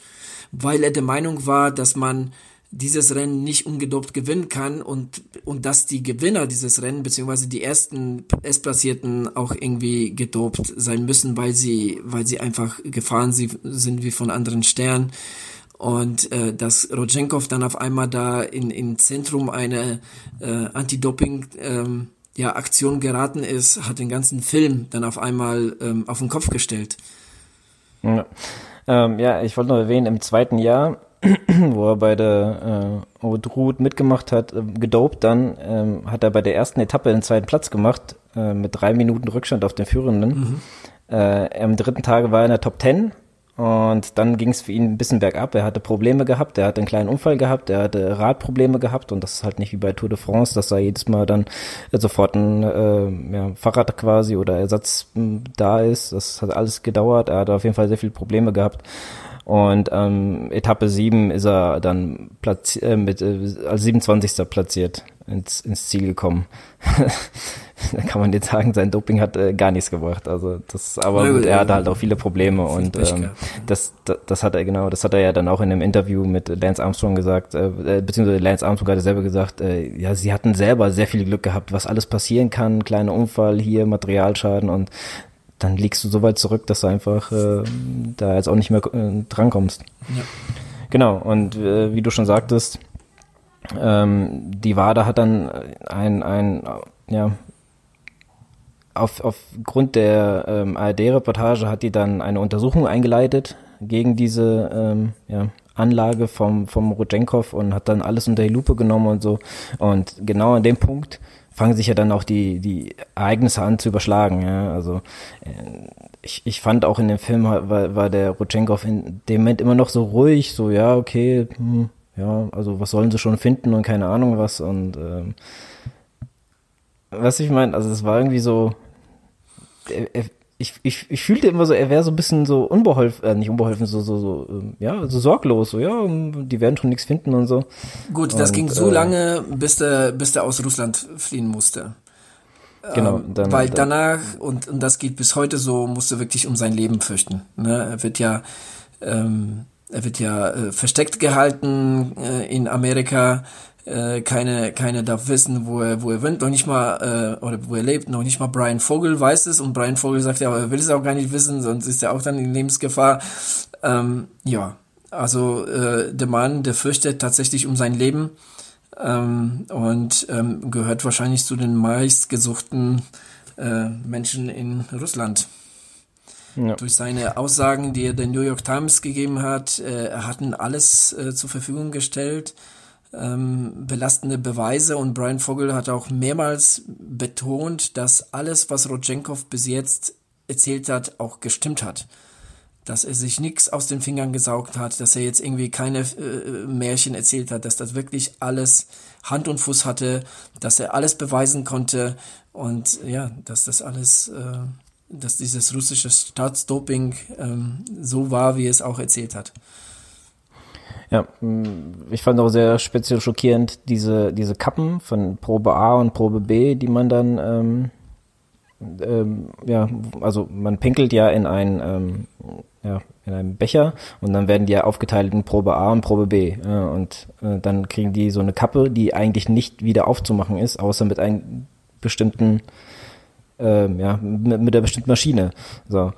Weil er der Meinung war, dass man dieses Rennen nicht ungedopt gewinnen kann und, und dass die Gewinner dieses Rennen, beziehungsweise die ersten S-Platzierten auch irgendwie gedopt sein müssen, weil sie, weil sie einfach gefahren sind wie von anderen Sternen. Und äh, dass Rodchenkov dann auf einmal da in, in Zentrum einer äh, Anti-Doping ähm, ja, Aktion geraten ist, hat den ganzen Film dann auf einmal ähm, auf den Kopf gestellt. Ja, ähm, ja ich wollte noch erwähnen, im zweiten Jahr <clears throat> wo er bei der äh, Route mitgemacht hat, äh, gedopt dann, ähm, hat er bei der ersten Etappe den zweiten Platz gemacht, äh, mit drei Minuten Rückstand auf den Führenden. Mhm. Äh, am dritten Tage war er in der Top Ten und dann ging es für ihn ein bisschen bergab. Er hatte Probleme gehabt, er hatte einen kleinen Unfall gehabt, er hatte Radprobleme gehabt und das ist halt nicht wie bei Tour de France, dass da jedes Mal dann sofort ein äh, ja, Fahrrad quasi oder Ersatz da ist. Das hat alles gedauert. Er hat auf jeden Fall sehr viele Probleme gehabt. Und ähm, Etappe 7 ist er dann platz äh, mit äh, als 27. platziert ins, ins Ziel gekommen. <laughs> da kann man jetzt sagen, sein Doping hat äh, gar nichts gebracht. Also das, aber ja, gut, er hatte halt auch viele Probleme und ähm, das, das, das hat er genau, das hat er ja dann auch in einem Interview mit Lance Armstrong gesagt, äh, äh beziehungsweise Lance Armstrong hat selber gesagt, äh, ja, sie hatten selber sehr viel Glück gehabt, was alles passieren kann, kleiner Unfall hier, Materialschaden und dann liegst du so weit zurück, dass du einfach äh, da jetzt auch nicht mehr äh, drankommst. Ja. Genau, und äh, wie du schon sagtest, ähm, die WADA hat dann ein, ein ja, auf, aufgrund der ähm, ARD-Reportage hat die dann eine Untersuchung eingeleitet gegen diese ähm, ja, Anlage vom, vom Rodchenkov und hat dann alles unter die Lupe genommen und so. Und genau an dem Punkt fangen sich ja dann auch die, die Ereignisse an zu überschlagen. Ja? Also äh, ich, ich fand auch in dem Film war, war der Rutschenkov in dem Moment immer noch so ruhig, so ja, okay, hm, ja, also was sollen sie schon finden und keine Ahnung was und ähm, was ich meine, also es war irgendwie so, er, er, ich, ich, ich fühlte immer so, er wäre so ein bisschen so unbeholfen, äh, nicht unbeholfen, so, so, so, ähm, ja, so sorglos, so, ja, die werden schon nichts finden und so. Gut, das und, ging so äh, lange, bis der, bis der aus Russland fliehen musste. Genau, ähm, dann, weil danach, und, und das geht bis heute so, musste wirklich um sein Leben fürchten. Ne? Er wird ja, ähm, er wird ja äh, versteckt gehalten äh, in Amerika äh, keine, keine darf wissen, wo er, wo er wohnt, noch nicht mal, äh, oder wo er lebt, noch nicht mal Brian Vogel weiß es und Brian Vogel sagt ja, aber er will es auch gar nicht wissen, sonst ist er auch dann in Lebensgefahr. Ähm, ja, also äh, der Mann, der fürchtet tatsächlich um sein Leben ähm, und ähm, gehört wahrscheinlich zu den meistgesuchten äh, Menschen in Russland. Ja. Durch seine Aussagen, die er der New York Times gegeben hat, äh, er hat alles äh, zur Verfügung gestellt ähm, belastende Beweise und Brian Vogel hat auch mehrmals betont, dass alles, was Rodchenkov bis jetzt erzählt hat, auch gestimmt hat. Dass er sich nichts aus den Fingern gesaugt hat, dass er jetzt irgendwie keine äh, Märchen erzählt hat, dass das wirklich alles Hand und Fuß hatte, dass er alles beweisen konnte und ja, dass das alles, äh, dass dieses russische Staatsdoping ähm, so war, wie es auch erzählt hat. Ja, mm, ich fand auch sehr speziell schockierend diese, diese Kappen von Probe A und Probe B, die man dann, ähm, ähm, ja, also man pinkelt ja in ein, ähm, ja, in einem Becher und dann werden die ja aufgeteilt in Probe A und Probe B. Äh, und äh, dann kriegen die so eine Kappe, die eigentlich nicht wieder aufzumachen ist, außer mit einem bestimmten, äh, ja, mit, mit der bestimmten Maschine. So.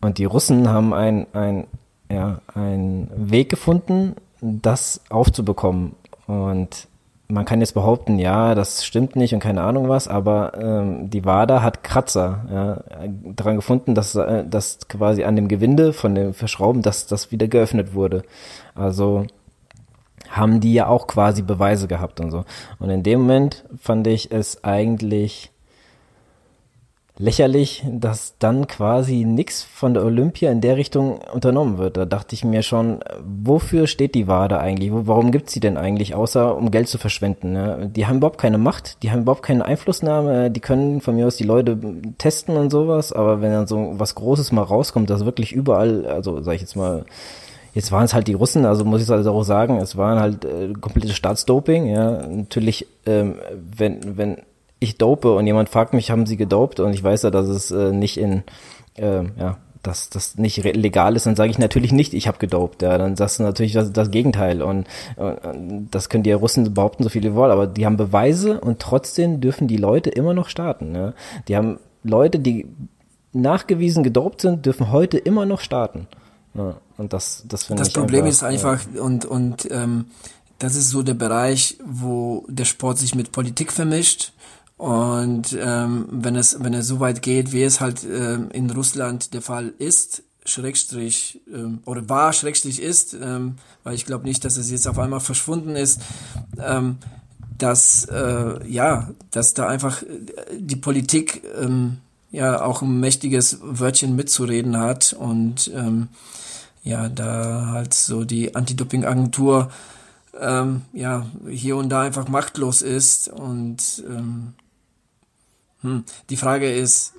Und die Russen haben ein, ein, ja, einen Weg gefunden, das aufzubekommen. Und man kann jetzt behaupten, ja, das stimmt nicht und keine Ahnung was, aber ähm, die WADA hat Kratzer ja, daran gefunden, dass äh, das quasi an dem Gewinde von dem Verschrauben, dass das wieder geöffnet wurde. Also haben die ja auch quasi Beweise gehabt und so. Und in dem Moment fand ich es eigentlich lächerlich, dass dann quasi nichts von der Olympia in der Richtung unternommen wird. Da dachte ich mir schon, wofür steht die WADA eigentlich? Warum gibt's sie denn eigentlich, außer um Geld zu verschwenden? Ne? Die haben überhaupt keine Macht, die haben überhaupt keine Einflussnahme, die können von mir aus die Leute testen und sowas, aber wenn dann so was Großes mal rauskommt, das wirklich überall, also sag ich jetzt mal, Jetzt waren es halt die Russen, also muss ich also auch sagen, es waren halt äh, komplette Staatsdoping, ja. Natürlich, ähm, wenn, wenn ich dope und jemand fragt mich, haben sie gedopt und ich weiß ja, dass es äh, nicht in, äh, ja, dass das nicht legal ist, dann sage ich natürlich nicht, ich habe gedopt. Ja, dann sagst du natürlich das, das Gegenteil und, und das können die Russen behaupten, so viele wollen, aber die haben Beweise und trotzdem dürfen die Leute immer noch starten. Ja. Die haben Leute, die nachgewiesen gedopt sind, dürfen heute immer noch starten. Ja, und das, das finde ich. Das Problem einfach, ist einfach ja. und und ähm, das ist so der Bereich, wo der Sport sich mit Politik vermischt und ähm, wenn es wenn es so weit geht, wie es halt ähm, in Russland der Fall ist, Schrägstrich ähm, oder war Schrägstrich ist, ähm, weil ich glaube nicht, dass es jetzt auf einmal verschwunden ist, ähm, dass äh, ja, dass da einfach die Politik ähm, ja auch ein mächtiges Wörtchen mitzureden hat und ähm, ja, da halt so die Anti-Doping-Agentur ähm, ja hier und da einfach machtlos ist und ähm, hm. Die Frage ist,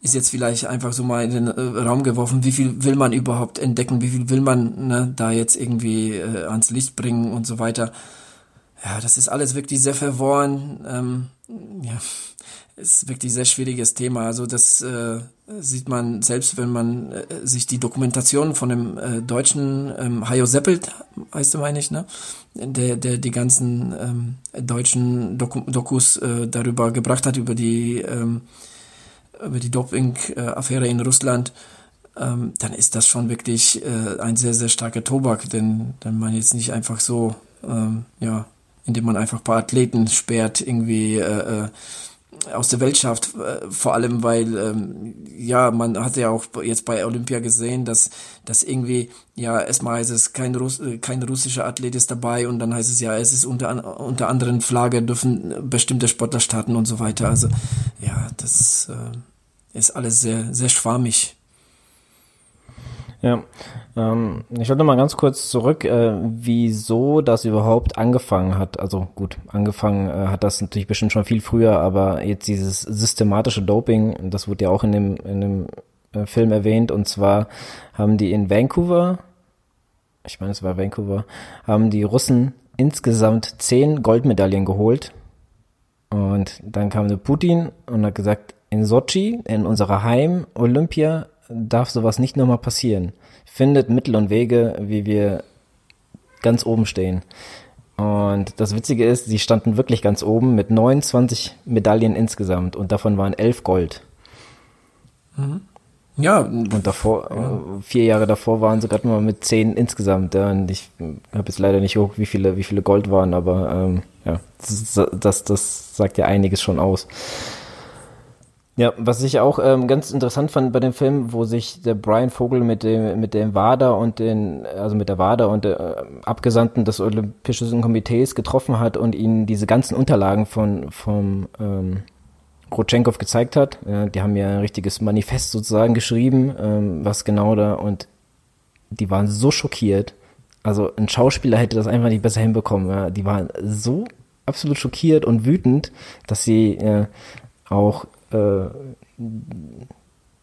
ist jetzt vielleicht einfach so mal in den äh, Raum geworfen, wie viel will man überhaupt entdecken, wie viel will man ne, da jetzt irgendwie äh, ans Licht bringen und so weiter. Ja, das ist alles wirklich sehr verworren. Ähm, ja, ist wirklich sehr schwieriges Thema. Also das äh, sieht man selbst, wenn man äh, sich die Dokumentation von dem äh, deutschen ähm, Hajo Seppelt, heißt du meine ich, ne? Der, der die ganzen ähm, deutschen Doku Dokus äh, darüber gebracht hat, über die ähm, über die Doping-Affäre in Russland, ähm, dann ist das schon wirklich äh, ein sehr, sehr starker Tobak, denn, denn man jetzt nicht einfach so, ähm, ja, indem man einfach ein paar Athleten sperrt, irgendwie äh, äh aus der Welt schafft, äh, vor allem weil ähm, ja man hat ja auch jetzt bei Olympia gesehen, dass dass irgendwie ja erstmal heißt es kein Russ, äh, kein russischer Athlet ist dabei und dann heißt es ja es ist unter unter anderen Flagge dürfen bestimmte Sportler starten und so weiter. Also ja das äh, ist alles sehr sehr schwammig. Ja, ähm, ich wollte mal ganz kurz zurück, äh, wieso das überhaupt angefangen hat. Also gut, angefangen äh, hat das natürlich bestimmt schon viel früher, aber jetzt dieses systematische Doping, das wurde ja auch in dem, in dem äh, Film erwähnt, und zwar haben die in Vancouver, ich meine es war Vancouver, haben die Russen insgesamt zehn Goldmedaillen geholt. Und dann kam der Putin und hat gesagt, in Sochi, in unserer Heim-Olympia, darf sowas nicht nochmal passieren. Findet Mittel und Wege, wie wir ganz oben stehen. Und das Witzige ist, sie standen wirklich ganz oben mit 29 Medaillen insgesamt und davon waren 11 Gold. Mhm. Ja. Und davor, ja. vier Jahre davor waren sie gerade mal mit 10 insgesamt. Ja, und ich habe jetzt leider nicht hoch, wie viele, wie viele Gold waren, aber ähm, ja, das, das, das sagt ja einiges schon aus. Ja, was ich auch ähm, ganz interessant fand bei dem Film, wo sich der Brian Vogel mit dem mit dem WADA und den also mit der WADA und der äh, Abgesandten des Olympischen Komitees getroffen hat und ihnen diese ganzen Unterlagen von vom ähm, Rotchenkov gezeigt hat. Ja, die haben ja ein richtiges Manifest sozusagen geschrieben, ähm, was genau da und die waren so schockiert. Also ein Schauspieler hätte das einfach nicht besser hinbekommen. Ja. Die waren so absolut schockiert und wütend, dass sie äh, auch äh,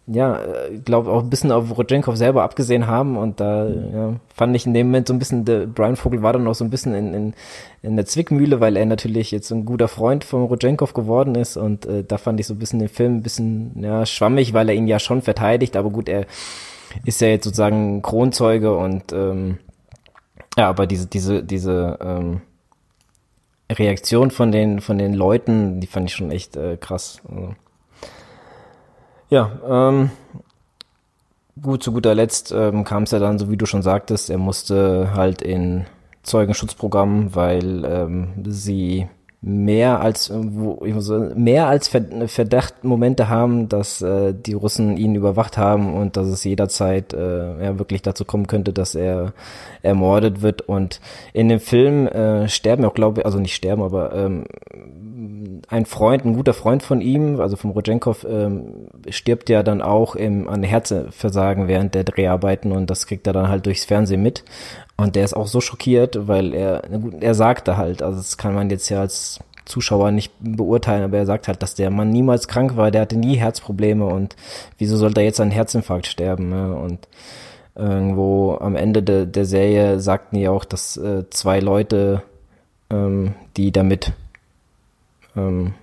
ja, ich glaube auch ein bisschen auf Rodchenkov selber abgesehen haben und da ja, fand ich in dem Moment so ein bisschen, der Brian Vogel war dann auch so ein bisschen in, in, in der Zwickmühle, weil er natürlich jetzt ein guter Freund von Rodchenkov geworden ist und äh, da fand ich so ein bisschen den Film ein bisschen ja, schwammig, weil er ihn ja schon verteidigt, aber gut, er ist ja jetzt sozusagen Kronzeuge und ähm, ja, aber diese, diese, diese ähm, Reaktion von den, von den Leuten, die fand ich schon echt äh, krass. Also, ja, ähm, gut, zu guter Letzt ähm, kam es ja dann, so wie du schon sagtest, er musste halt in Zeugenschutzprogramm, weil ähm, sie mehr als wo, mehr als Verdachtmomente haben, dass äh, die Russen ihn überwacht haben und dass es jederzeit äh, ja, wirklich dazu kommen könnte, dass er ermordet wird. Und in dem Film äh, sterben auch, glaube ich, also nicht sterben, aber ähm, ein Freund, ein guter Freund von ihm, also vom Rodchenkov, ähm, stirbt ja dann auch im, an Herzversagen während der Dreharbeiten und das kriegt er dann halt durchs Fernsehen mit. Und der ist auch so schockiert, weil er, er sagte halt, also das kann man jetzt ja als Zuschauer nicht beurteilen, aber er sagt halt, dass der Mann niemals krank war, der hatte nie Herzprobleme und wieso sollte er jetzt an Herzinfarkt sterben? Ne? Und irgendwo am Ende de, der Serie sagten die auch, dass äh, zwei Leute, ähm, die damit ähm,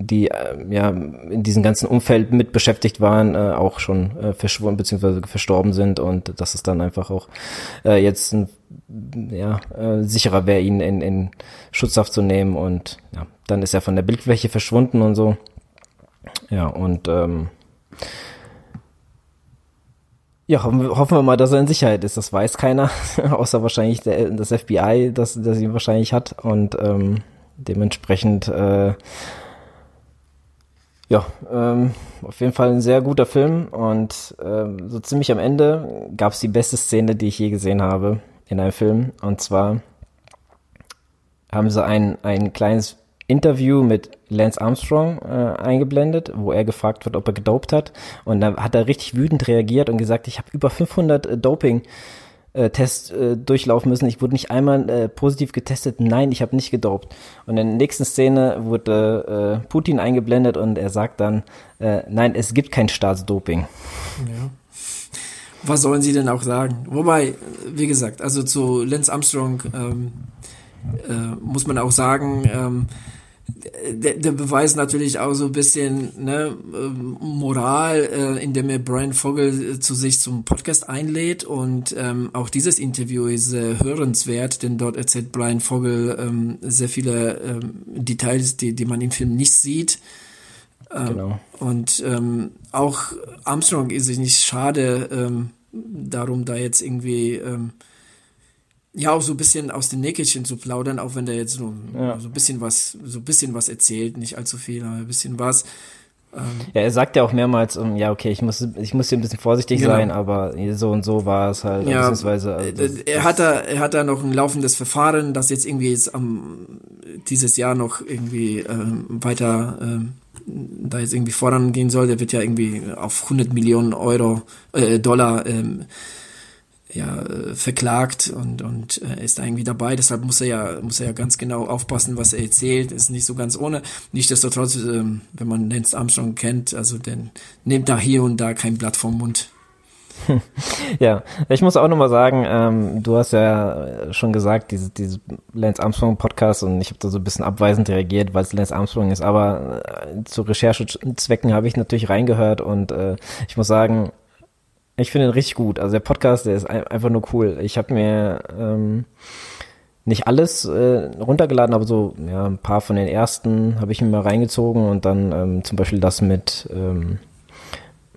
die äh, ja in diesem ganzen Umfeld mit beschäftigt waren, äh, auch schon äh, verschwunden bzw. verstorben sind und dass es dann einfach auch äh, jetzt ein, ja, äh, sicherer wäre, ihn in, in Schutzhaft zu nehmen und ja, dann ist er von der Bildfläche verschwunden und so. Ja, und ähm, ja, hoffen, wir mal, dass er in Sicherheit ist. Das weiß keiner, <laughs> außer wahrscheinlich der, das FBI, das, das ihn wahrscheinlich hat. Und ähm, dementsprechend äh, ja, ähm, auf jeden Fall ein sehr guter Film und ähm, so ziemlich am Ende gab es die beste Szene, die ich je gesehen habe in einem Film. Und zwar haben sie ein, ein kleines Interview mit Lance Armstrong äh, eingeblendet, wo er gefragt wird, ob er gedopt hat. Und dann hat er richtig wütend reagiert und gesagt, ich habe über 500 äh, Doping äh, Test äh, durchlaufen müssen. Ich wurde nicht einmal äh, positiv getestet. Nein, ich habe nicht gedopt. Und in der nächsten Szene wurde äh, Putin eingeblendet und er sagt dann, äh, nein, es gibt kein Staatsdoping. Ja. Was sollen sie denn auch sagen? Wobei, wie gesagt, also zu Lance Armstrong ähm, äh, muss man auch sagen, ähm, der, der Beweis natürlich auch so ein bisschen ne, ähm, Moral, äh, indem er Brian Vogel äh, zu sich zum Podcast einlädt und ähm, auch dieses Interview ist äh, hörenswert, denn dort erzählt Brian Vogel ähm, sehr viele ähm, Details, die, die man im Film nicht sieht. Ähm, genau. Und ähm, auch Armstrong ist sich nicht schade ähm, darum, da jetzt irgendwie ähm, ja auch so ein bisschen aus den Nähkästchen zu plaudern, auch wenn der jetzt so, ja. so ein bisschen was, so ein bisschen was erzählt, nicht allzu viel, aber ein bisschen was. Ähm, ja, er sagt ja auch mehrmals, um, ja, okay, ich muss, ich muss hier ein bisschen vorsichtig genau. sein, aber so und so war es halt, ja, beziehungsweise. Also, er hat da, er hat da noch ein laufendes Verfahren, das jetzt irgendwie jetzt am, dieses Jahr noch irgendwie ähm, weiter, ähm, da jetzt irgendwie vorangehen soll. Der wird ja irgendwie auf 100 Millionen Euro, äh, Dollar, ähm, ja, äh, verklagt und, und äh, ist irgendwie dabei. Deshalb muss er ja, muss er ja ganz genau aufpassen, was er erzählt. Ist nicht so ganz ohne. Nichtsdestotrotz, äh, wenn man Lance Armstrong kennt, also dann nimmt da hier und da kein Blatt vom Mund. <laughs> Ja, ich muss auch nochmal sagen, ähm, du hast ja schon gesagt, diese, diese Lance Armstrong Podcast und ich habe da so ein bisschen abweisend reagiert, weil es Lance Armstrong ist, aber äh, zu Recherchezwecken habe ich natürlich reingehört und äh, ich muss sagen, ich finde ihn richtig gut. Also der Podcast, der ist einfach nur cool. Ich habe mir ähm, nicht alles äh, runtergeladen, aber so ja, ein paar von den ersten habe ich mir mal reingezogen und dann ähm, zum Beispiel das mit, ähm,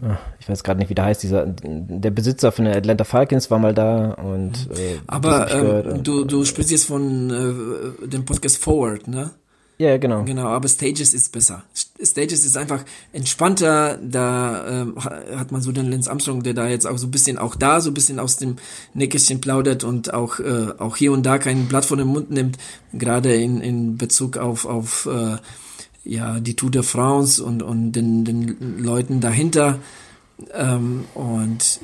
ah, ich weiß gerade nicht, wie der heißt, dieser der Besitzer von der Atlanta Falcons war mal da und äh, aber ähm, du du sprichst jetzt von äh, dem Podcast Forward, ne? Ja, genau. Genau, aber Stages ist besser. Stages ist einfach entspannter, da ähm, hat man so den Lance Armstrong, der da jetzt auch so ein bisschen, auch da so ein bisschen aus dem Nähkästchen plaudert und auch, äh, auch hier und da kein Blatt von dem Mund nimmt, gerade in, in Bezug auf, auf äh, ja, die Tour de France und, und den, den Leuten dahinter. Ähm, und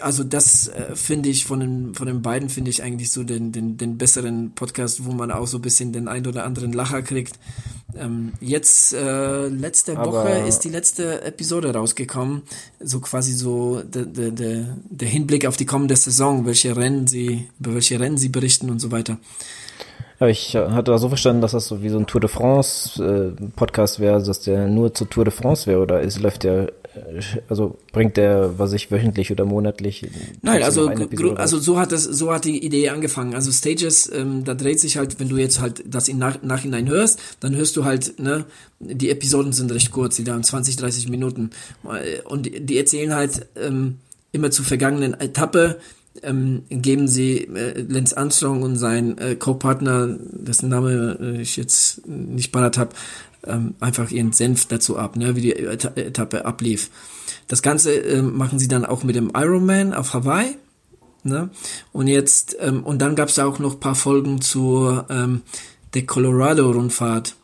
also das äh, finde ich von den, von den beiden finde ich eigentlich so den, den, den besseren Podcast, wo man auch so ein bisschen den ein oder anderen Lacher kriegt. Ähm, jetzt, äh, letzte Aber Woche ist die letzte Episode rausgekommen. So quasi so der, der, der, der Hinblick auf die kommende Saison, welche Rennen sie, über welche Rennen sie berichten und so weiter. Ja, ich hatte da so verstanden, dass das so wie so ein Tour de France äh, Podcast wäre, dass der nur zur Tour de France wäre oder ist, läuft der also bringt der, was ich wöchentlich oder monatlich? Nein, also, also so hat das, so hat die Idee angefangen. Also Stages, ähm, da dreht sich halt, wenn du jetzt halt das im Nach Nachhinein hörst, dann hörst du halt, ne, die Episoden sind recht kurz, die da haben 20, 30 Minuten. Und die erzählen halt ähm, immer zur vergangenen Etappe, ähm, geben sie äh, Lance Armstrong und sein äh, Co-Partner, dessen Name äh, ich jetzt nicht ballert habe, ähm, einfach ihren Senf dazu ab, ne, wie die Eta Etappe ablief. Das Ganze äh, machen sie dann auch mit dem Ironman auf Hawaii. Ne? Und jetzt, ähm, und dann gab es auch noch paar Folgen zur ähm, der Colorado-Rundfahrt,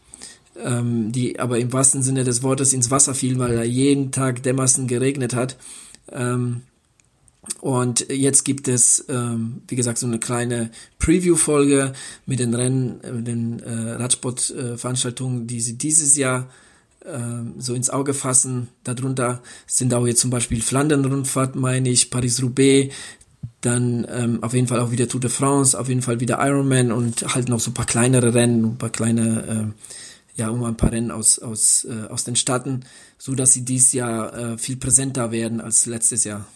ähm, die aber im wahrsten Sinne des Wortes ins Wasser fiel, weil da jeden Tag dermaßen geregnet hat. Ähm, und jetzt gibt es, ähm, wie gesagt, so eine kleine Preview-Folge mit den Rennen, mit äh, den äh, Radsport-Veranstaltungen, die sie dieses Jahr äh, so ins Auge fassen. Darunter sind auch jetzt zum Beispiel Flandern-Rundfahrt, meine ich, Paris-Roubaix, dann ähm, auf jeden Fall auch wieder Tour de France, auf jeden Fall wieder Ironman und halt noch so ein paar kleinere Rennen, ein paar kleine, äh, ja, um ein paar Rennen aus, aus, äh, aus den Staaten, so dass sie dieses Jahr äh, viel präsenter werden als letztes Jahr.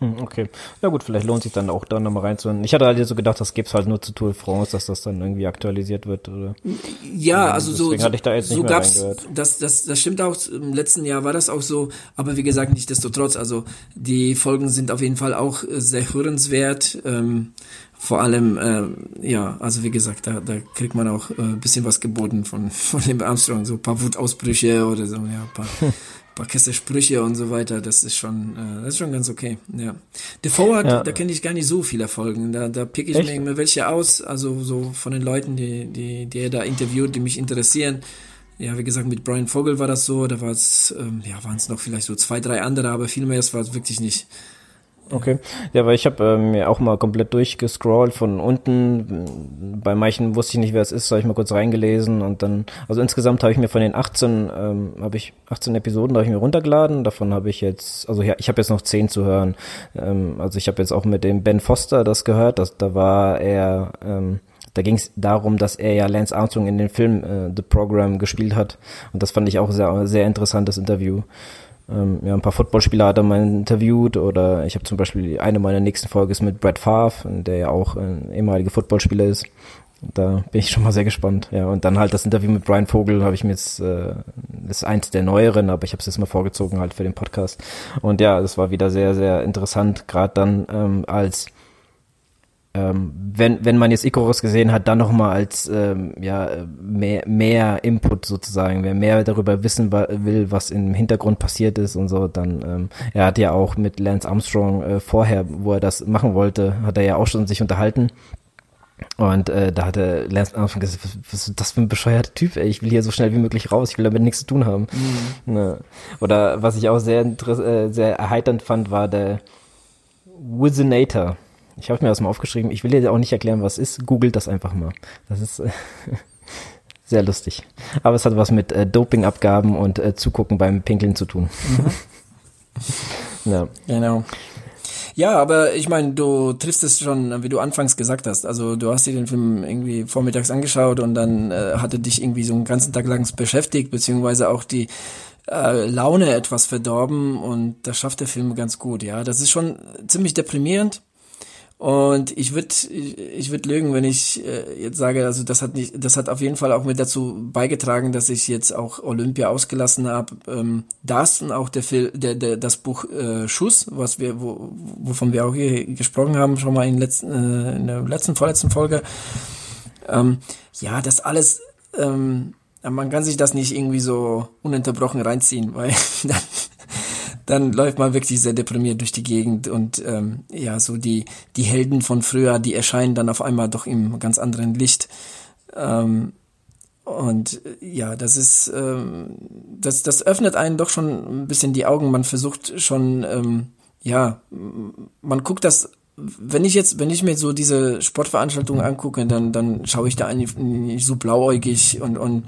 Hm, okay. Ja gut, vielleicht lohnt sich dann auch da nochmal reinzuhören. Ich hatte halt so gedacht, das gibt's halt nur zu Tour France, dass das dann irgendwie aktualisiert wird, oder? Ja, also so, hatte ich da jetzt so gab's, das, das, das stimmt auch, im letzten Jahr war das auch so, aber wie gesagt, nicht desto trotz, also die Folgen sind auf jeden Fall auch äh, sehr hörenswert, ähm, vor allem, äh, ja, also wie gesagt, da, da kriegt man auch äh, bisschen was geboten von, <laughs> von dem Armstrong, so ein paar Wutausbrüche oder so, ja, ein paar <laughs> paar Kiste Sprüche und so weiter, das ist schon, äh, das ist schon ganz okay. Ja. Defoe hat, ja. da kenne ich gar nicht so viele Erfolgen. Da, da pick ich Echt? mir immer welche aus, also so von den Leuten, die, die, die er da interviewt, die mich interessieren. Ja, wie gesagt, mit Brian Vogel war das so, da war es, ähm, ja, waren es noch vielleicht so zwei, drei andere, aber viel mehr, das war es wirklich nicht. Okay. Ja, weil ich habe äh, mir auch mal komplett durchgescrollt von unten. Bei manchen wusste ich nicht, wer es ist, habe ich mal kurz reingelesen und dann, also insgesamt habe ich mir von den 18, ähm, habe ich 18 Episoden, da habe ich mir runtergeladen. Davon habe ich jetzt, also ja, ich habe jetzt noch 10 zu hören. Ähm, also ich habe jetzt auch mit dem Ben Foster das gehört, dass da war er, ähm, da ging es darum, dass er ja Lance Armstrong in den Film äh, The Program gespielt hat und das fand ich auch sehr sehr interessantes Interview. Ähm, ja, ein paar Footballspieler hat er mal interviewt oder ich habe zum Beispiel eine meiner nächsten Folgen ist mit Brad Favre, der ja auch ein ehemaliger Footballspieler ist. Da bin ich schon mal sehr gespannt. Ja, und dann halt das Interview mit Brian Vogel habe ich mir jetzt, äh, ist eins der neueren, aber ich habe es jetzt mal vorgezogen halt für den Podcast. Und ja, das war wieder sehr, sehr interessant, gerade dann ähm, als ähm, wenn, wenn man jetzt Icarus gesehen hat, dann nochmal als ähm, ja, mehr, mehr Input sozusagen, wer mehr darüber wissen will, was im Hintergrund passiert ist und so, dann, ähm, er hat ja auch mit Lance Armstrong äh, vorher, wo er das machen wollte, hat er ja auch schon sich unterhalten. Und äh, da hatte Lance Armstrong gesagt, was, was ist das für ein bescheuerter Typ, ey, ich will hier so schnell wie möglich raus, ich will damit nichts zu tun haben. Mhm. Ne. Oder was ich auch sehr, äh, sehr erheiternd fand, war der Wizinator. Ich habe mir das mal aufgeschrieben. Ich will dir auch nicht erklären, was ist. Googelt das einfach mal. Das ist äh, <laughs> sehr lustig. Aber es hat was mit äh, Dopingabgaben und äh, Zugucken beim Pinkeln zu tun. Mhm. <laughs> ja. Genau. Ja, aber ich meine, du triffst es schon, wie du anfangs gesagt hast. Also du hast dir den Film irgendwie vormittags angeschaut und dann äh, hatte dich irgendwie so einen ganzen Tag lang beschäftigt, beziehungsweise auch die äh, Laune etwas verdorben und das schafft der Film ganz gut, ja. Das ist schon ziemlich deprimierend, und ich würde ich würd lügen, wenn ich äh, jetzt sage, also das hat nicht, das hat auf jeden Fall auch mit dazu beigetragen, dass ich jetzt auch Olympia ausgelassen habe. Ähm, das und auch der Film, der, der das Buch äh, Schuss, was wir, wo, wovon wir auch hier gesprochen haben, schon mal in, letzten, äh, in der letzten, vorletzten Folge. Ähm, ja, das alles, ähm, man kann sich das nicht irgendwie so ununterbrochen reinziehen, weil <laughs> dann dann läuft man wirklich sehr deprimiert durch die Gegend und ähm, ja, so die, die Helden von früher, die erscheinen dann auf einmal doch im ganz anderen Licht. Ähm, und ja, das ist, ähm, das, das öffnet einen doch schon ein bisschen die Augen. Man versucht schon, ähm, ja, man guckt das wenn ich jetzt, wenn ich mir so diese Sportveranstaltungen angucke, dann, dann schaue ich da eigentlich so blauäugig und, und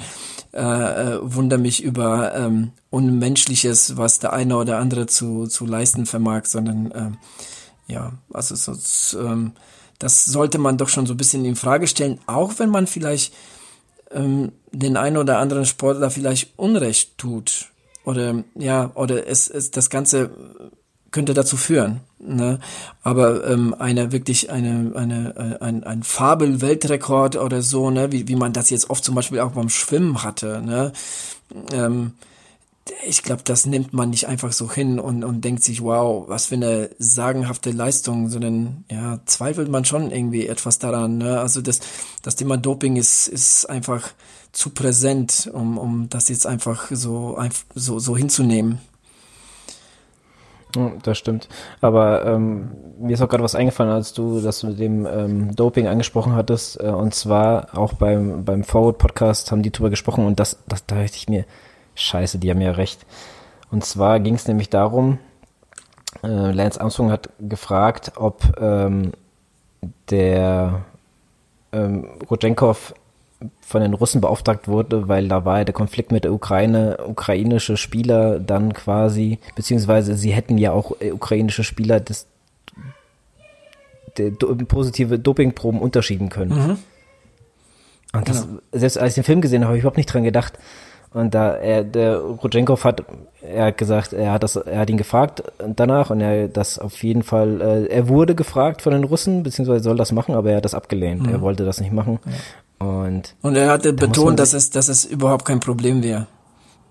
äh, äh, wundere mich über ähm, Unmenschliches, was der eine oder andere zu, zu leisten vermag, sondern äh, ja, also so, ähm, das sollte man doch schon so ein bisschen in Frage stellen, auch wenn man vielleicht ähm, den einen oder anderen Sportler vielleicht Unrecht tut. oder ja, oder es, es das Ganze könnte dazu führen. Ne? Aber ähm, eine wirklich eine, eine, äh, ein, ein Fabel-Weltrekord oder so, ne, wie, wie man das jetzt oft zum Beispiel auch beim Schwimmen hatte, ne? Ähm, ich glaube, das nimmt man nicht einfach so hin und, und denkt sich, wow, was für eine sagenhafte Leistung, sondern ja, zweifelt man schon irgendwie etwas daran. Ne? Also das, das Thema Doping ist, ist einfach zu präsent, um, um das jetzt einfach so, so, so hinzunehmen. Das stimmt. Aber ähm, mir ist auch gerade was eingefallen, als du das mit dem ähm, Doping angesprochen hattest. Äh, und zwar auch beim, beim Forward Podcast haben die drüber gesprochen und das, das da dachte ich mir, scheiße, die haben ja recht. Und zwar ging es nämlich darum, äh, Lance Armstrong hat gefragt, ob ähm, der ähm, Rodchenkov von den Russen beauftragt wurde, weil da war ja der Konflikt mit der Ukraine, ukrainische Spieler dann quasi, beziehungsweise sie hätten ja auch äh, ukrainische Spieler das do, positive Dopingproben unterschieben können. Mhm. Und das, genau. selbst als ich den Film gesehen habe, habe ich überhaupt nicht dran gedacht. Und da er, der Rodchenkov hat, er hat gesagt, er hat das, er hat ihn gefragt danach und er das auf jeden Fall, äh, er wurde gefragt von den Russen, beziehungsweise soll das machen, aber er hat das abgelehnt. Mhm. Er wollte das nicht machen. Ja. Und, und er hatte da betont, dass es, dass es überhaupt kein Problem wäre,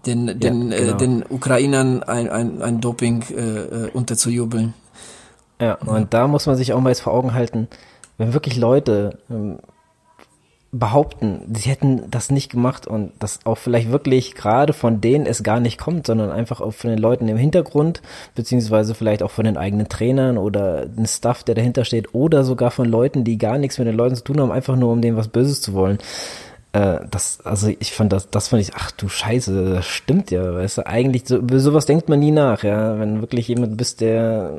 den, den, ja, äh, genau. äh, den Ukrainern ein, ein, ein Doping äh, äh, unterzujubeln. Ja, und da muss man sich auch mal jetzt vor Augen halten, wenn wirklich Leute ähm, behaupten, sie hätten das nicht gemacht und das auch vielleicht wirklich gerade von denen es gar nicht kommt, sondern einfach auch von den Leuten im Hintergrund, beziehungsweise vielleicht auch von den eigenen Trainern oder den Stuff, der dahinter steht, oder sogar von Leuten, die gar nichts mit den Leuten zu tun haben, einfach nur um denen was Böses zu wollen. Äh, das, also ich fand das, das fand ich, ach du Scheiße, das stimmt ja, weißt du, eigentlich, so, über sowas denkt man nie nach, ja, wenn wirklich jemand bist, der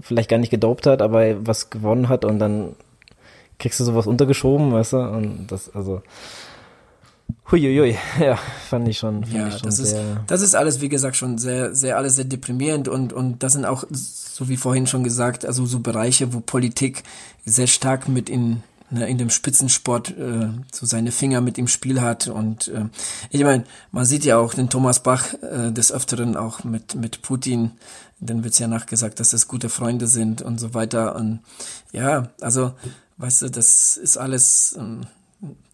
vielleicht gar nicht gedopt hat, aber was gewonnen hat und dann kriegst du sowas untergeschoben, weißt du? Und das, also. Huiuiui, <laughs> ja, fand ich schon, fand ja, ich schon das sehr. Ist, das ist alles, wie gesagt, schon sehr, sehr, alles sehr deprimierend und, und das sind auch, so wie vorhin schon gesagt, also so Bereiche, wo Politik sehr stark mit in, ne, in dem Spitzensport äh, so seine Finger mit im Spiel hat und äh, ich meine, man sieht ja auch den Thomas Bach äh, des Öfteren auch mit, mit Putin, dann wird's ja nachgesagt, dass das gute Freunde sind und so weiter und ja, also weißt du, das ist alles ähm,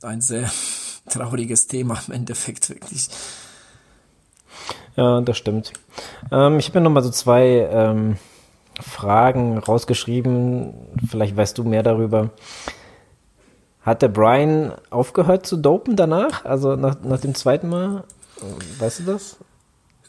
ein sehr <laughs> trauriges Thema im Endeffekt, wirklich. Ja, das stimmt. Ähm, ich habe mir nochmal so zwei ähm, Fragen rausgeschrieben. Vielleicht weißt du mehr darüber. Hat der Brian aufgehört zu dopen danach? Also nach, nach dem zweiten Mal? Weißt du das?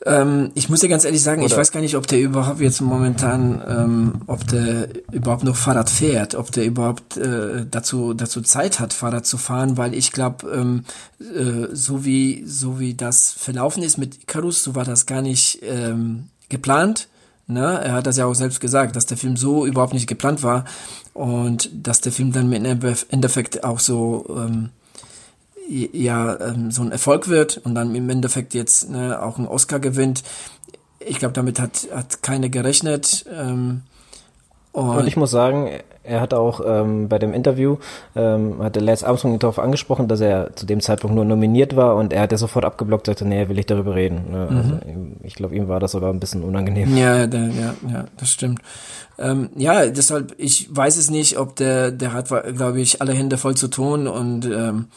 Ähm, ich muss dir ganz ehrlich sagen, Oder? ich weiß gar nicht, ob der überhaupt jetzt momentan, ähm, ob der überhaupt noch Fahrrad fährt, ob der überhaupt äh, dazu dazu Zeit hat, Fahrrad zu fahren, weil ich glaube, ähm, äh, so wie so wie das verlaufen ist mit Icarus, so war das gar nicht ähm, geplant. Ne? Er hat das ja auch selbst gesagt, dass der Film so überhaupt nicht geplant war und dass der Film dann im Endeffekt auch so ähm, ja ähm, so ein Erfolg wird und dann im Endeffekt jetzt ne, auch einen Oscar gewinnt. Ich glaube, damit hat, hat keine gerechnet. Ähm, und, und, ich muss sagen, er hat auch ähm, bei dem Interview, ähm, hat der Lance Armstrong darauf angesprochen, dass er zu dem Zeitpunkt nur nominiert war und er hat ja sofort abgeblockt, sagte, nee, will ich darüber reden. Ne? Mhm. Also, ich glaube, ihm war das sogar ein bisschen unangenehm. Ja, der, ja, ja, das stimmt. Ähm, ja, deshalb, ich weiß es nicht, ob der, der hat, glaube ich, alle Hände voll zu tun und ähm,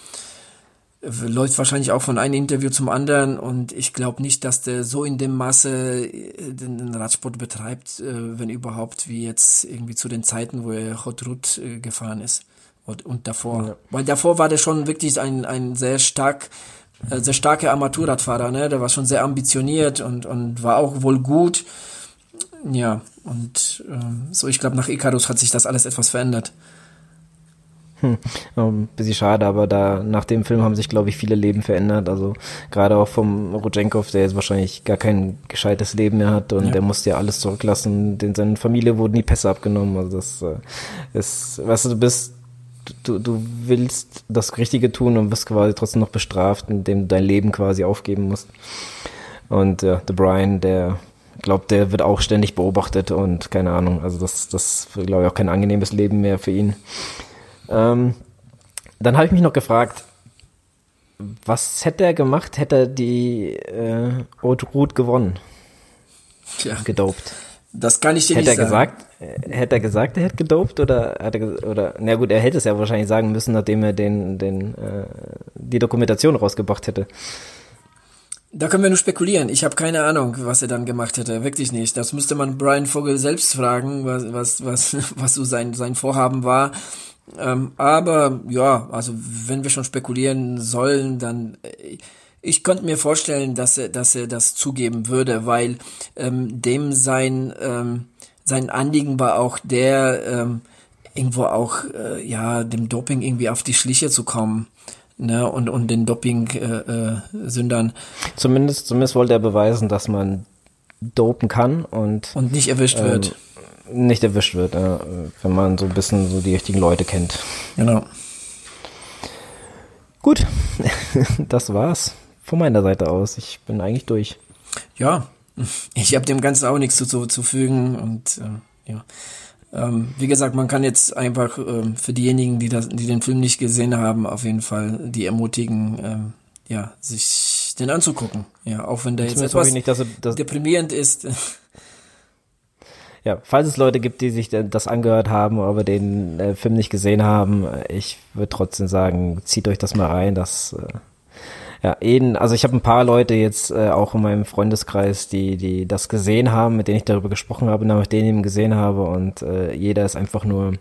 läuft wahrscheinlich auch von einem Interview zum anderen und ich glaube nicht, dass der so in dem Maße äh, den Radsport betreibt, äh, wenn überhaupt, wie jetzt irgendwie zu den Zeiten, wo er Hot Route äh, gefahren ist und, und davor. Ja. Weil davor war der schon wirklich ein, ein sehr stark sehr starker Amateurradfahrer, ne? Der war schon sehr ambitioniert und, und war auch wohl gut. Ja, und ähm, so, ich glaube, nach Icarus hat sich das alles etwas verändert. Hm, ein bisschen schade, aber da nach dem Film haben sich, glaube ich, viele Leben verändert. Also gerade auch vom Rodchenkov, der jetzt wahrscheinlich gar kein gescheites Leben mehr hat und ja. der musste ja alles zurücklassen. Den seine Familie wurden die Pässe abgenommen. Also das äh, ist, weißt du, du bist, du, du willst das Richtige tun und wirst quasi trotzdem noch bestraft, indem du dein Leben quasi aufgeben musst. Und äh, The Brian, der glaubt, der wird auch ständig beobachtet und keine Ahnung. Also das, das glaube ich auch kein angenehmes Leben mehr für ihn. Ähm, dann habe ich mich noch gefragt, was hätte er gemacht, hätte er die äh, Haute Route gewonnen? Tja, Gedopt. das kann ich dir Hätte er nicht sagen. gesagt, hätte er gesagt, er hätte gedopt oder hat er oder na gut, er hätte es ja wahrscheinlich sagen müssen, nachdem er den den äh, die Dokumentation rausgebracht hätte. Da können wir nur spekulieren. Ich habe keine Ahnung, was er dann gemacht hätte. Wirklich nicht. Das müsste man Brian Vogel selbst fragen, was, was, was, <laughs> was so sein, sein Vorhaben war. Ähm, aber ja, also wenn wir schon spekulieren sollen, dann äh, ich könnte mir vorstellen, dass er, dass er das zugeben würde, weil ähm, dem sein ähm, sein Anliegen war auch der ähm, irgendwo auch äh, ja dem Doping irgendwie auf die Schliche zu kommen, ne und und den Doping äh, äh, Zumindest zumindest wollte er beweisen, dass man dopen kann und und nicht erwischt wird. nicht erwischt wird, ja, wenn man so ein bisschen so die richtigen Leute kennt. Genau. Gut, <laughs> das war's von meiner Seite aus. Ich bin eigentlich durch. Ja, <laughs> ich habe dem Ganzen auch nichts zuzufügen und äh, ja. Ähm, wie gesagt, man kann jetzt einfach ähm, für diejenigen, die das, die den Film nicht gesehen haben, auf jeden Fall die ermutigen, ähm, ja, sich den anzugucken. Ja, auch wenn der jetzt etwas ich nicht, dass, dass deprimierend ist. ja, falls es Leute gibt, die sich das angehört haben, aber den äh, Film nicht gesehen haben, ich würde trotzdem sagen, zieht euch das mal rein. Das äh, ja, eben, also ich habe ein paar Leute jetzt äh, auch in meinem Freundeskreis, die die das gesehen haben, mit denen ich darüber gesprochen habe, nach denen ich ihn gesehen habe und äh, jeder ist einfach nur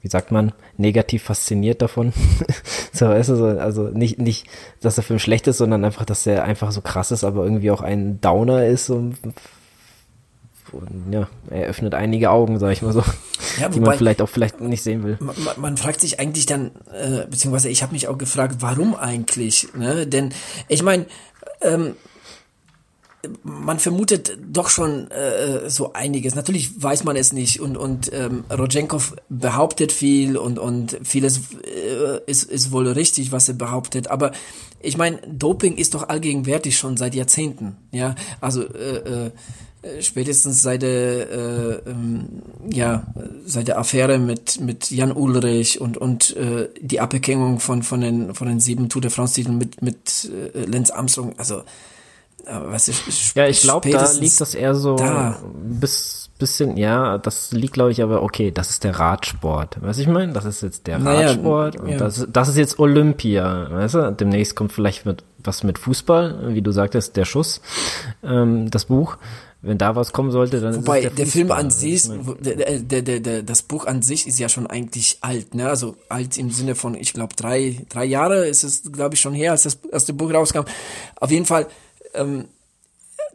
wie sagt man, negativ fasziniert davon. <laughs> so, weißt du, so, also nicht, nicht, dass der Film schlecht ist, sondern einfach, dass er einfach so krass ist, aber irgendwie auch ein Downer ist. So, ja, er öffnet einige Augen, sag ich mal so, Ja, <laughs> die man vielleicht auch vielleicht nicht sehen will. man, man- man fragt sich eigentlich dann, äh, beziehungsweise ich habe mich auch gefragt, warum eigentlich? Ne? Denn ich meine, ähm, man vermutet doch schon äh, so einiges. Natürlich weiß man es nicht und und ähm, Rodchenkov behauptet viel und und vieles äh, ist ist wohl richtig, was er behauptet. Aber ich meine, Doping ist doch allgegenwärtig schon seit Jahrzehnten. Ja, also äh, äh, spätestens seit der äh, ähm, ja seit der Affäre mit mit Jan Ulrich und und äh, die Abhängung von von den von den sieben Tour de France Titeln mit mit äh, Lance Armstrong. Also aber was ist, Ja, ich glaube, da liegt das eher so da. bis bisschen, ja, das liegt, glaube ich, aber okay, das ist der Radsport. Weißt du, ich meine, das ist jetzt der Naja, Radsport und ja. das, das ist jetzt Olympia, weißt du? Demnächst kommt vielleicht mit, was mit Fußball, wie du sagtest, der Schuss, ähm, das Buch. Wenn da was kommen sollte, dann Wobei ist es der, Film Fußball. an sich, der, der, der, der, das Buch an sich ist ja schon eigentlich alt, ne? Also alt im Sinne von, ich glaube, drei, drei Jahre ist es, glaube ich, schon her, als das, das Buch rauskam. Auf jeden Fall, ähm,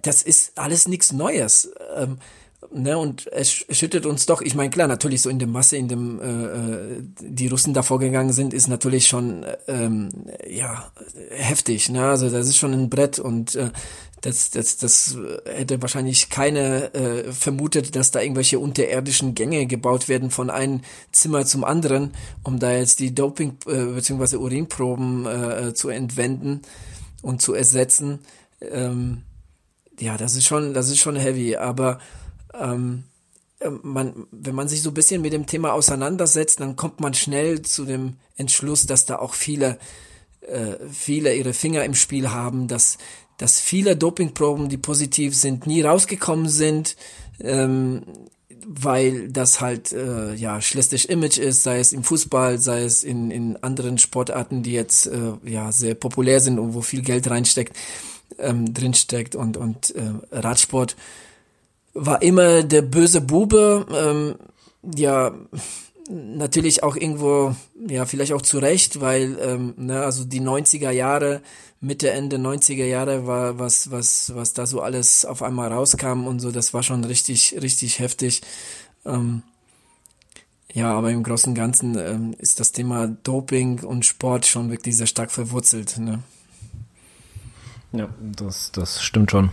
das ist alles nichts Neues. Ähm, ne, und es sch- schüttet uns doch, ich meine, klar, natürlich so in der Masse, in dem äh, äh, die Russen da vorgegangen sind, ist natürlich schon äh, ähm, ja heftig. Ne? Also das ist schon ein Brett und äh, das, das, das hätte wahrscheinlich keine äh, vermutet, dass da irgendwelche unterirdischen Gänge gebaut werden von einem Zimmer zum anderen, um da jetzt die Doping- äh, bzw. Urinproben äh, zu entwenden und zu ersetzen. Ähm, ja, das ist schon, das ist schon heavy, aber ähm, äh, man, wenn man sich so ein bisschen mit dem Thema auseinandersetzt, dann kommt man schnell zu dem Entschluss, dass da auch viele, äh, viele ihre Finger im Spiel haben, dass, dass viele Dopingproben, die positiv sind, nie rausgekommen sind, ähm, weil das halt äh, ja schlechtes Image ist, sei es im Fußball, sei es in, in anderen Sportarten, die jetzt äh, ja sehr populär sind und wo viel Geld reinsteckt, ähm, drinsteckt und und äh, Radsport war immer der böse Bube, ähm, ja natürlich auch irgendwo, ja vielleicht auch zu Recht, weil ähm, ne, also die 90er Jahre, Mitte, Ende 90er Jahre war was, was, was da so alles auf einmal rauskam und so, das war schon richtig, richtig heftig. Ähm, ja, aber im Großen und Ganzen ähm, ist das Thema Doping und Sport schon wirklich sehr stark verwurzelt. Ne? Ja, das, das stimmt schon.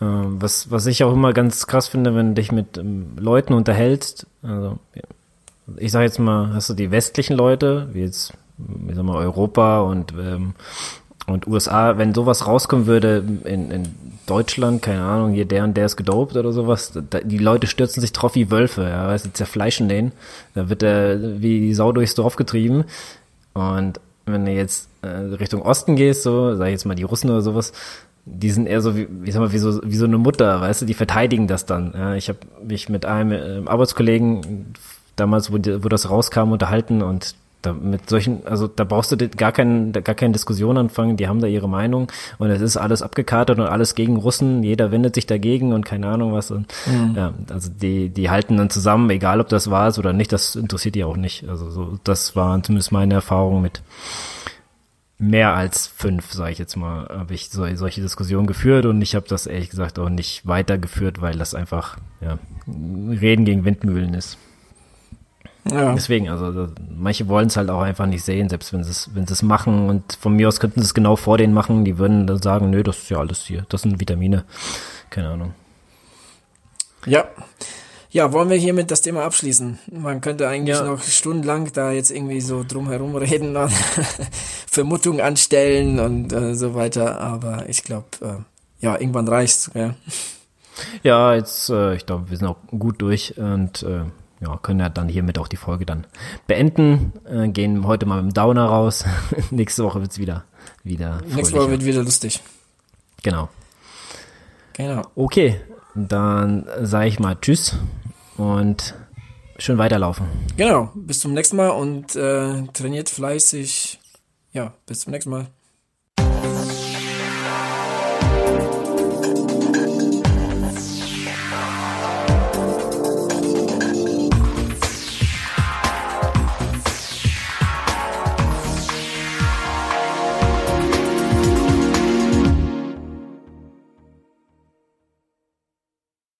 Ähm, was, was ich auch immer ganz krass finde, wenn du dich mit ähm, Leuten unterhältst, also ich sag jetzt mal, hast du die westlichen Leute, wie jetzt, ich sag mal, Europa und, ähm, und USA, wenn sowas rauskommen würde in, in Deutschland, keine Ahnung, hier der und der ist gedopt oder sowas, da, die Leute stürzen sich drauf wie Wölfe, ja, weißt du, zerfleischen den, da wird er wie die Sau durchs Dorf getrieben und wenn du jetzt äh, Richtung Osten gehst, so, sag ich jetzt mal die Russen oder sowas, die sind eher so wie, wie sag mal, wie so, wie so eine Mutter, weißt du, die verteidigen das dann. Ja, ich habe mich mit einem äh, Arbeitskollegen damals, wo, die, wo das rauskam, unterhalten und da mit solchen, also da brauchst du gar keinen, gar keine Diskussion anfangen, die haben da ihre Meinung und es ist alles abgekartet und alles gegen Russen, jeder wendet sich dagegen und keine Ahnung was. Und, mhm. ja, also die, die halten dann zusammen, egal ob das wahr ist oder nicht, das interessiert die auch nicht. Also so, das waren zumindest meine Erfahrungen mit mehr als fünf, sage ich jetzt mal, habe ich so, solche Diskussionen geführt und ich habe das ehrlich gesagt auch nicht weitergeführt, weil das einfach ja, Reden gegen Windmühlen ist. Ja. Deswegen, also manche wollen es halt auch einfach nicht sehen, selbst wenn sie es, wenn sie es machen und von mir aus könnten sie es genau vor denen machen, die würden dann sagen, nö, das ist ja alles hier, das sind Vitamine. Keine Ahnung. Ja. Ja, wollen wir hiermit das Thema abschließen? Man könnte eigentlich ja. noch stundenlang da jetzt irgendwie so drumherum reden und <laughs> Vermutungen anstellen und äh, so weiter, aber ich glaube, äh, ja, irgendwann reicht's, ja. Ja, jetzt, äh, ich glaube, wir sind auch gut durch und äh, ja, können ja dann hiermit auch die Folge dann beenden. Äh, gehen heute mal mit dem Downer raus. <laughs> Nächste Woche wird's wieder, wieder. Nächste Woche wird wieder lustig. Genau. Genau. Okay, dann sage ich mal Tschüss und schön weiterlaufen. Genau, bis zum nächsten Mal und äh, trainiert fleißig. Ja, bis zum nächsten Mal.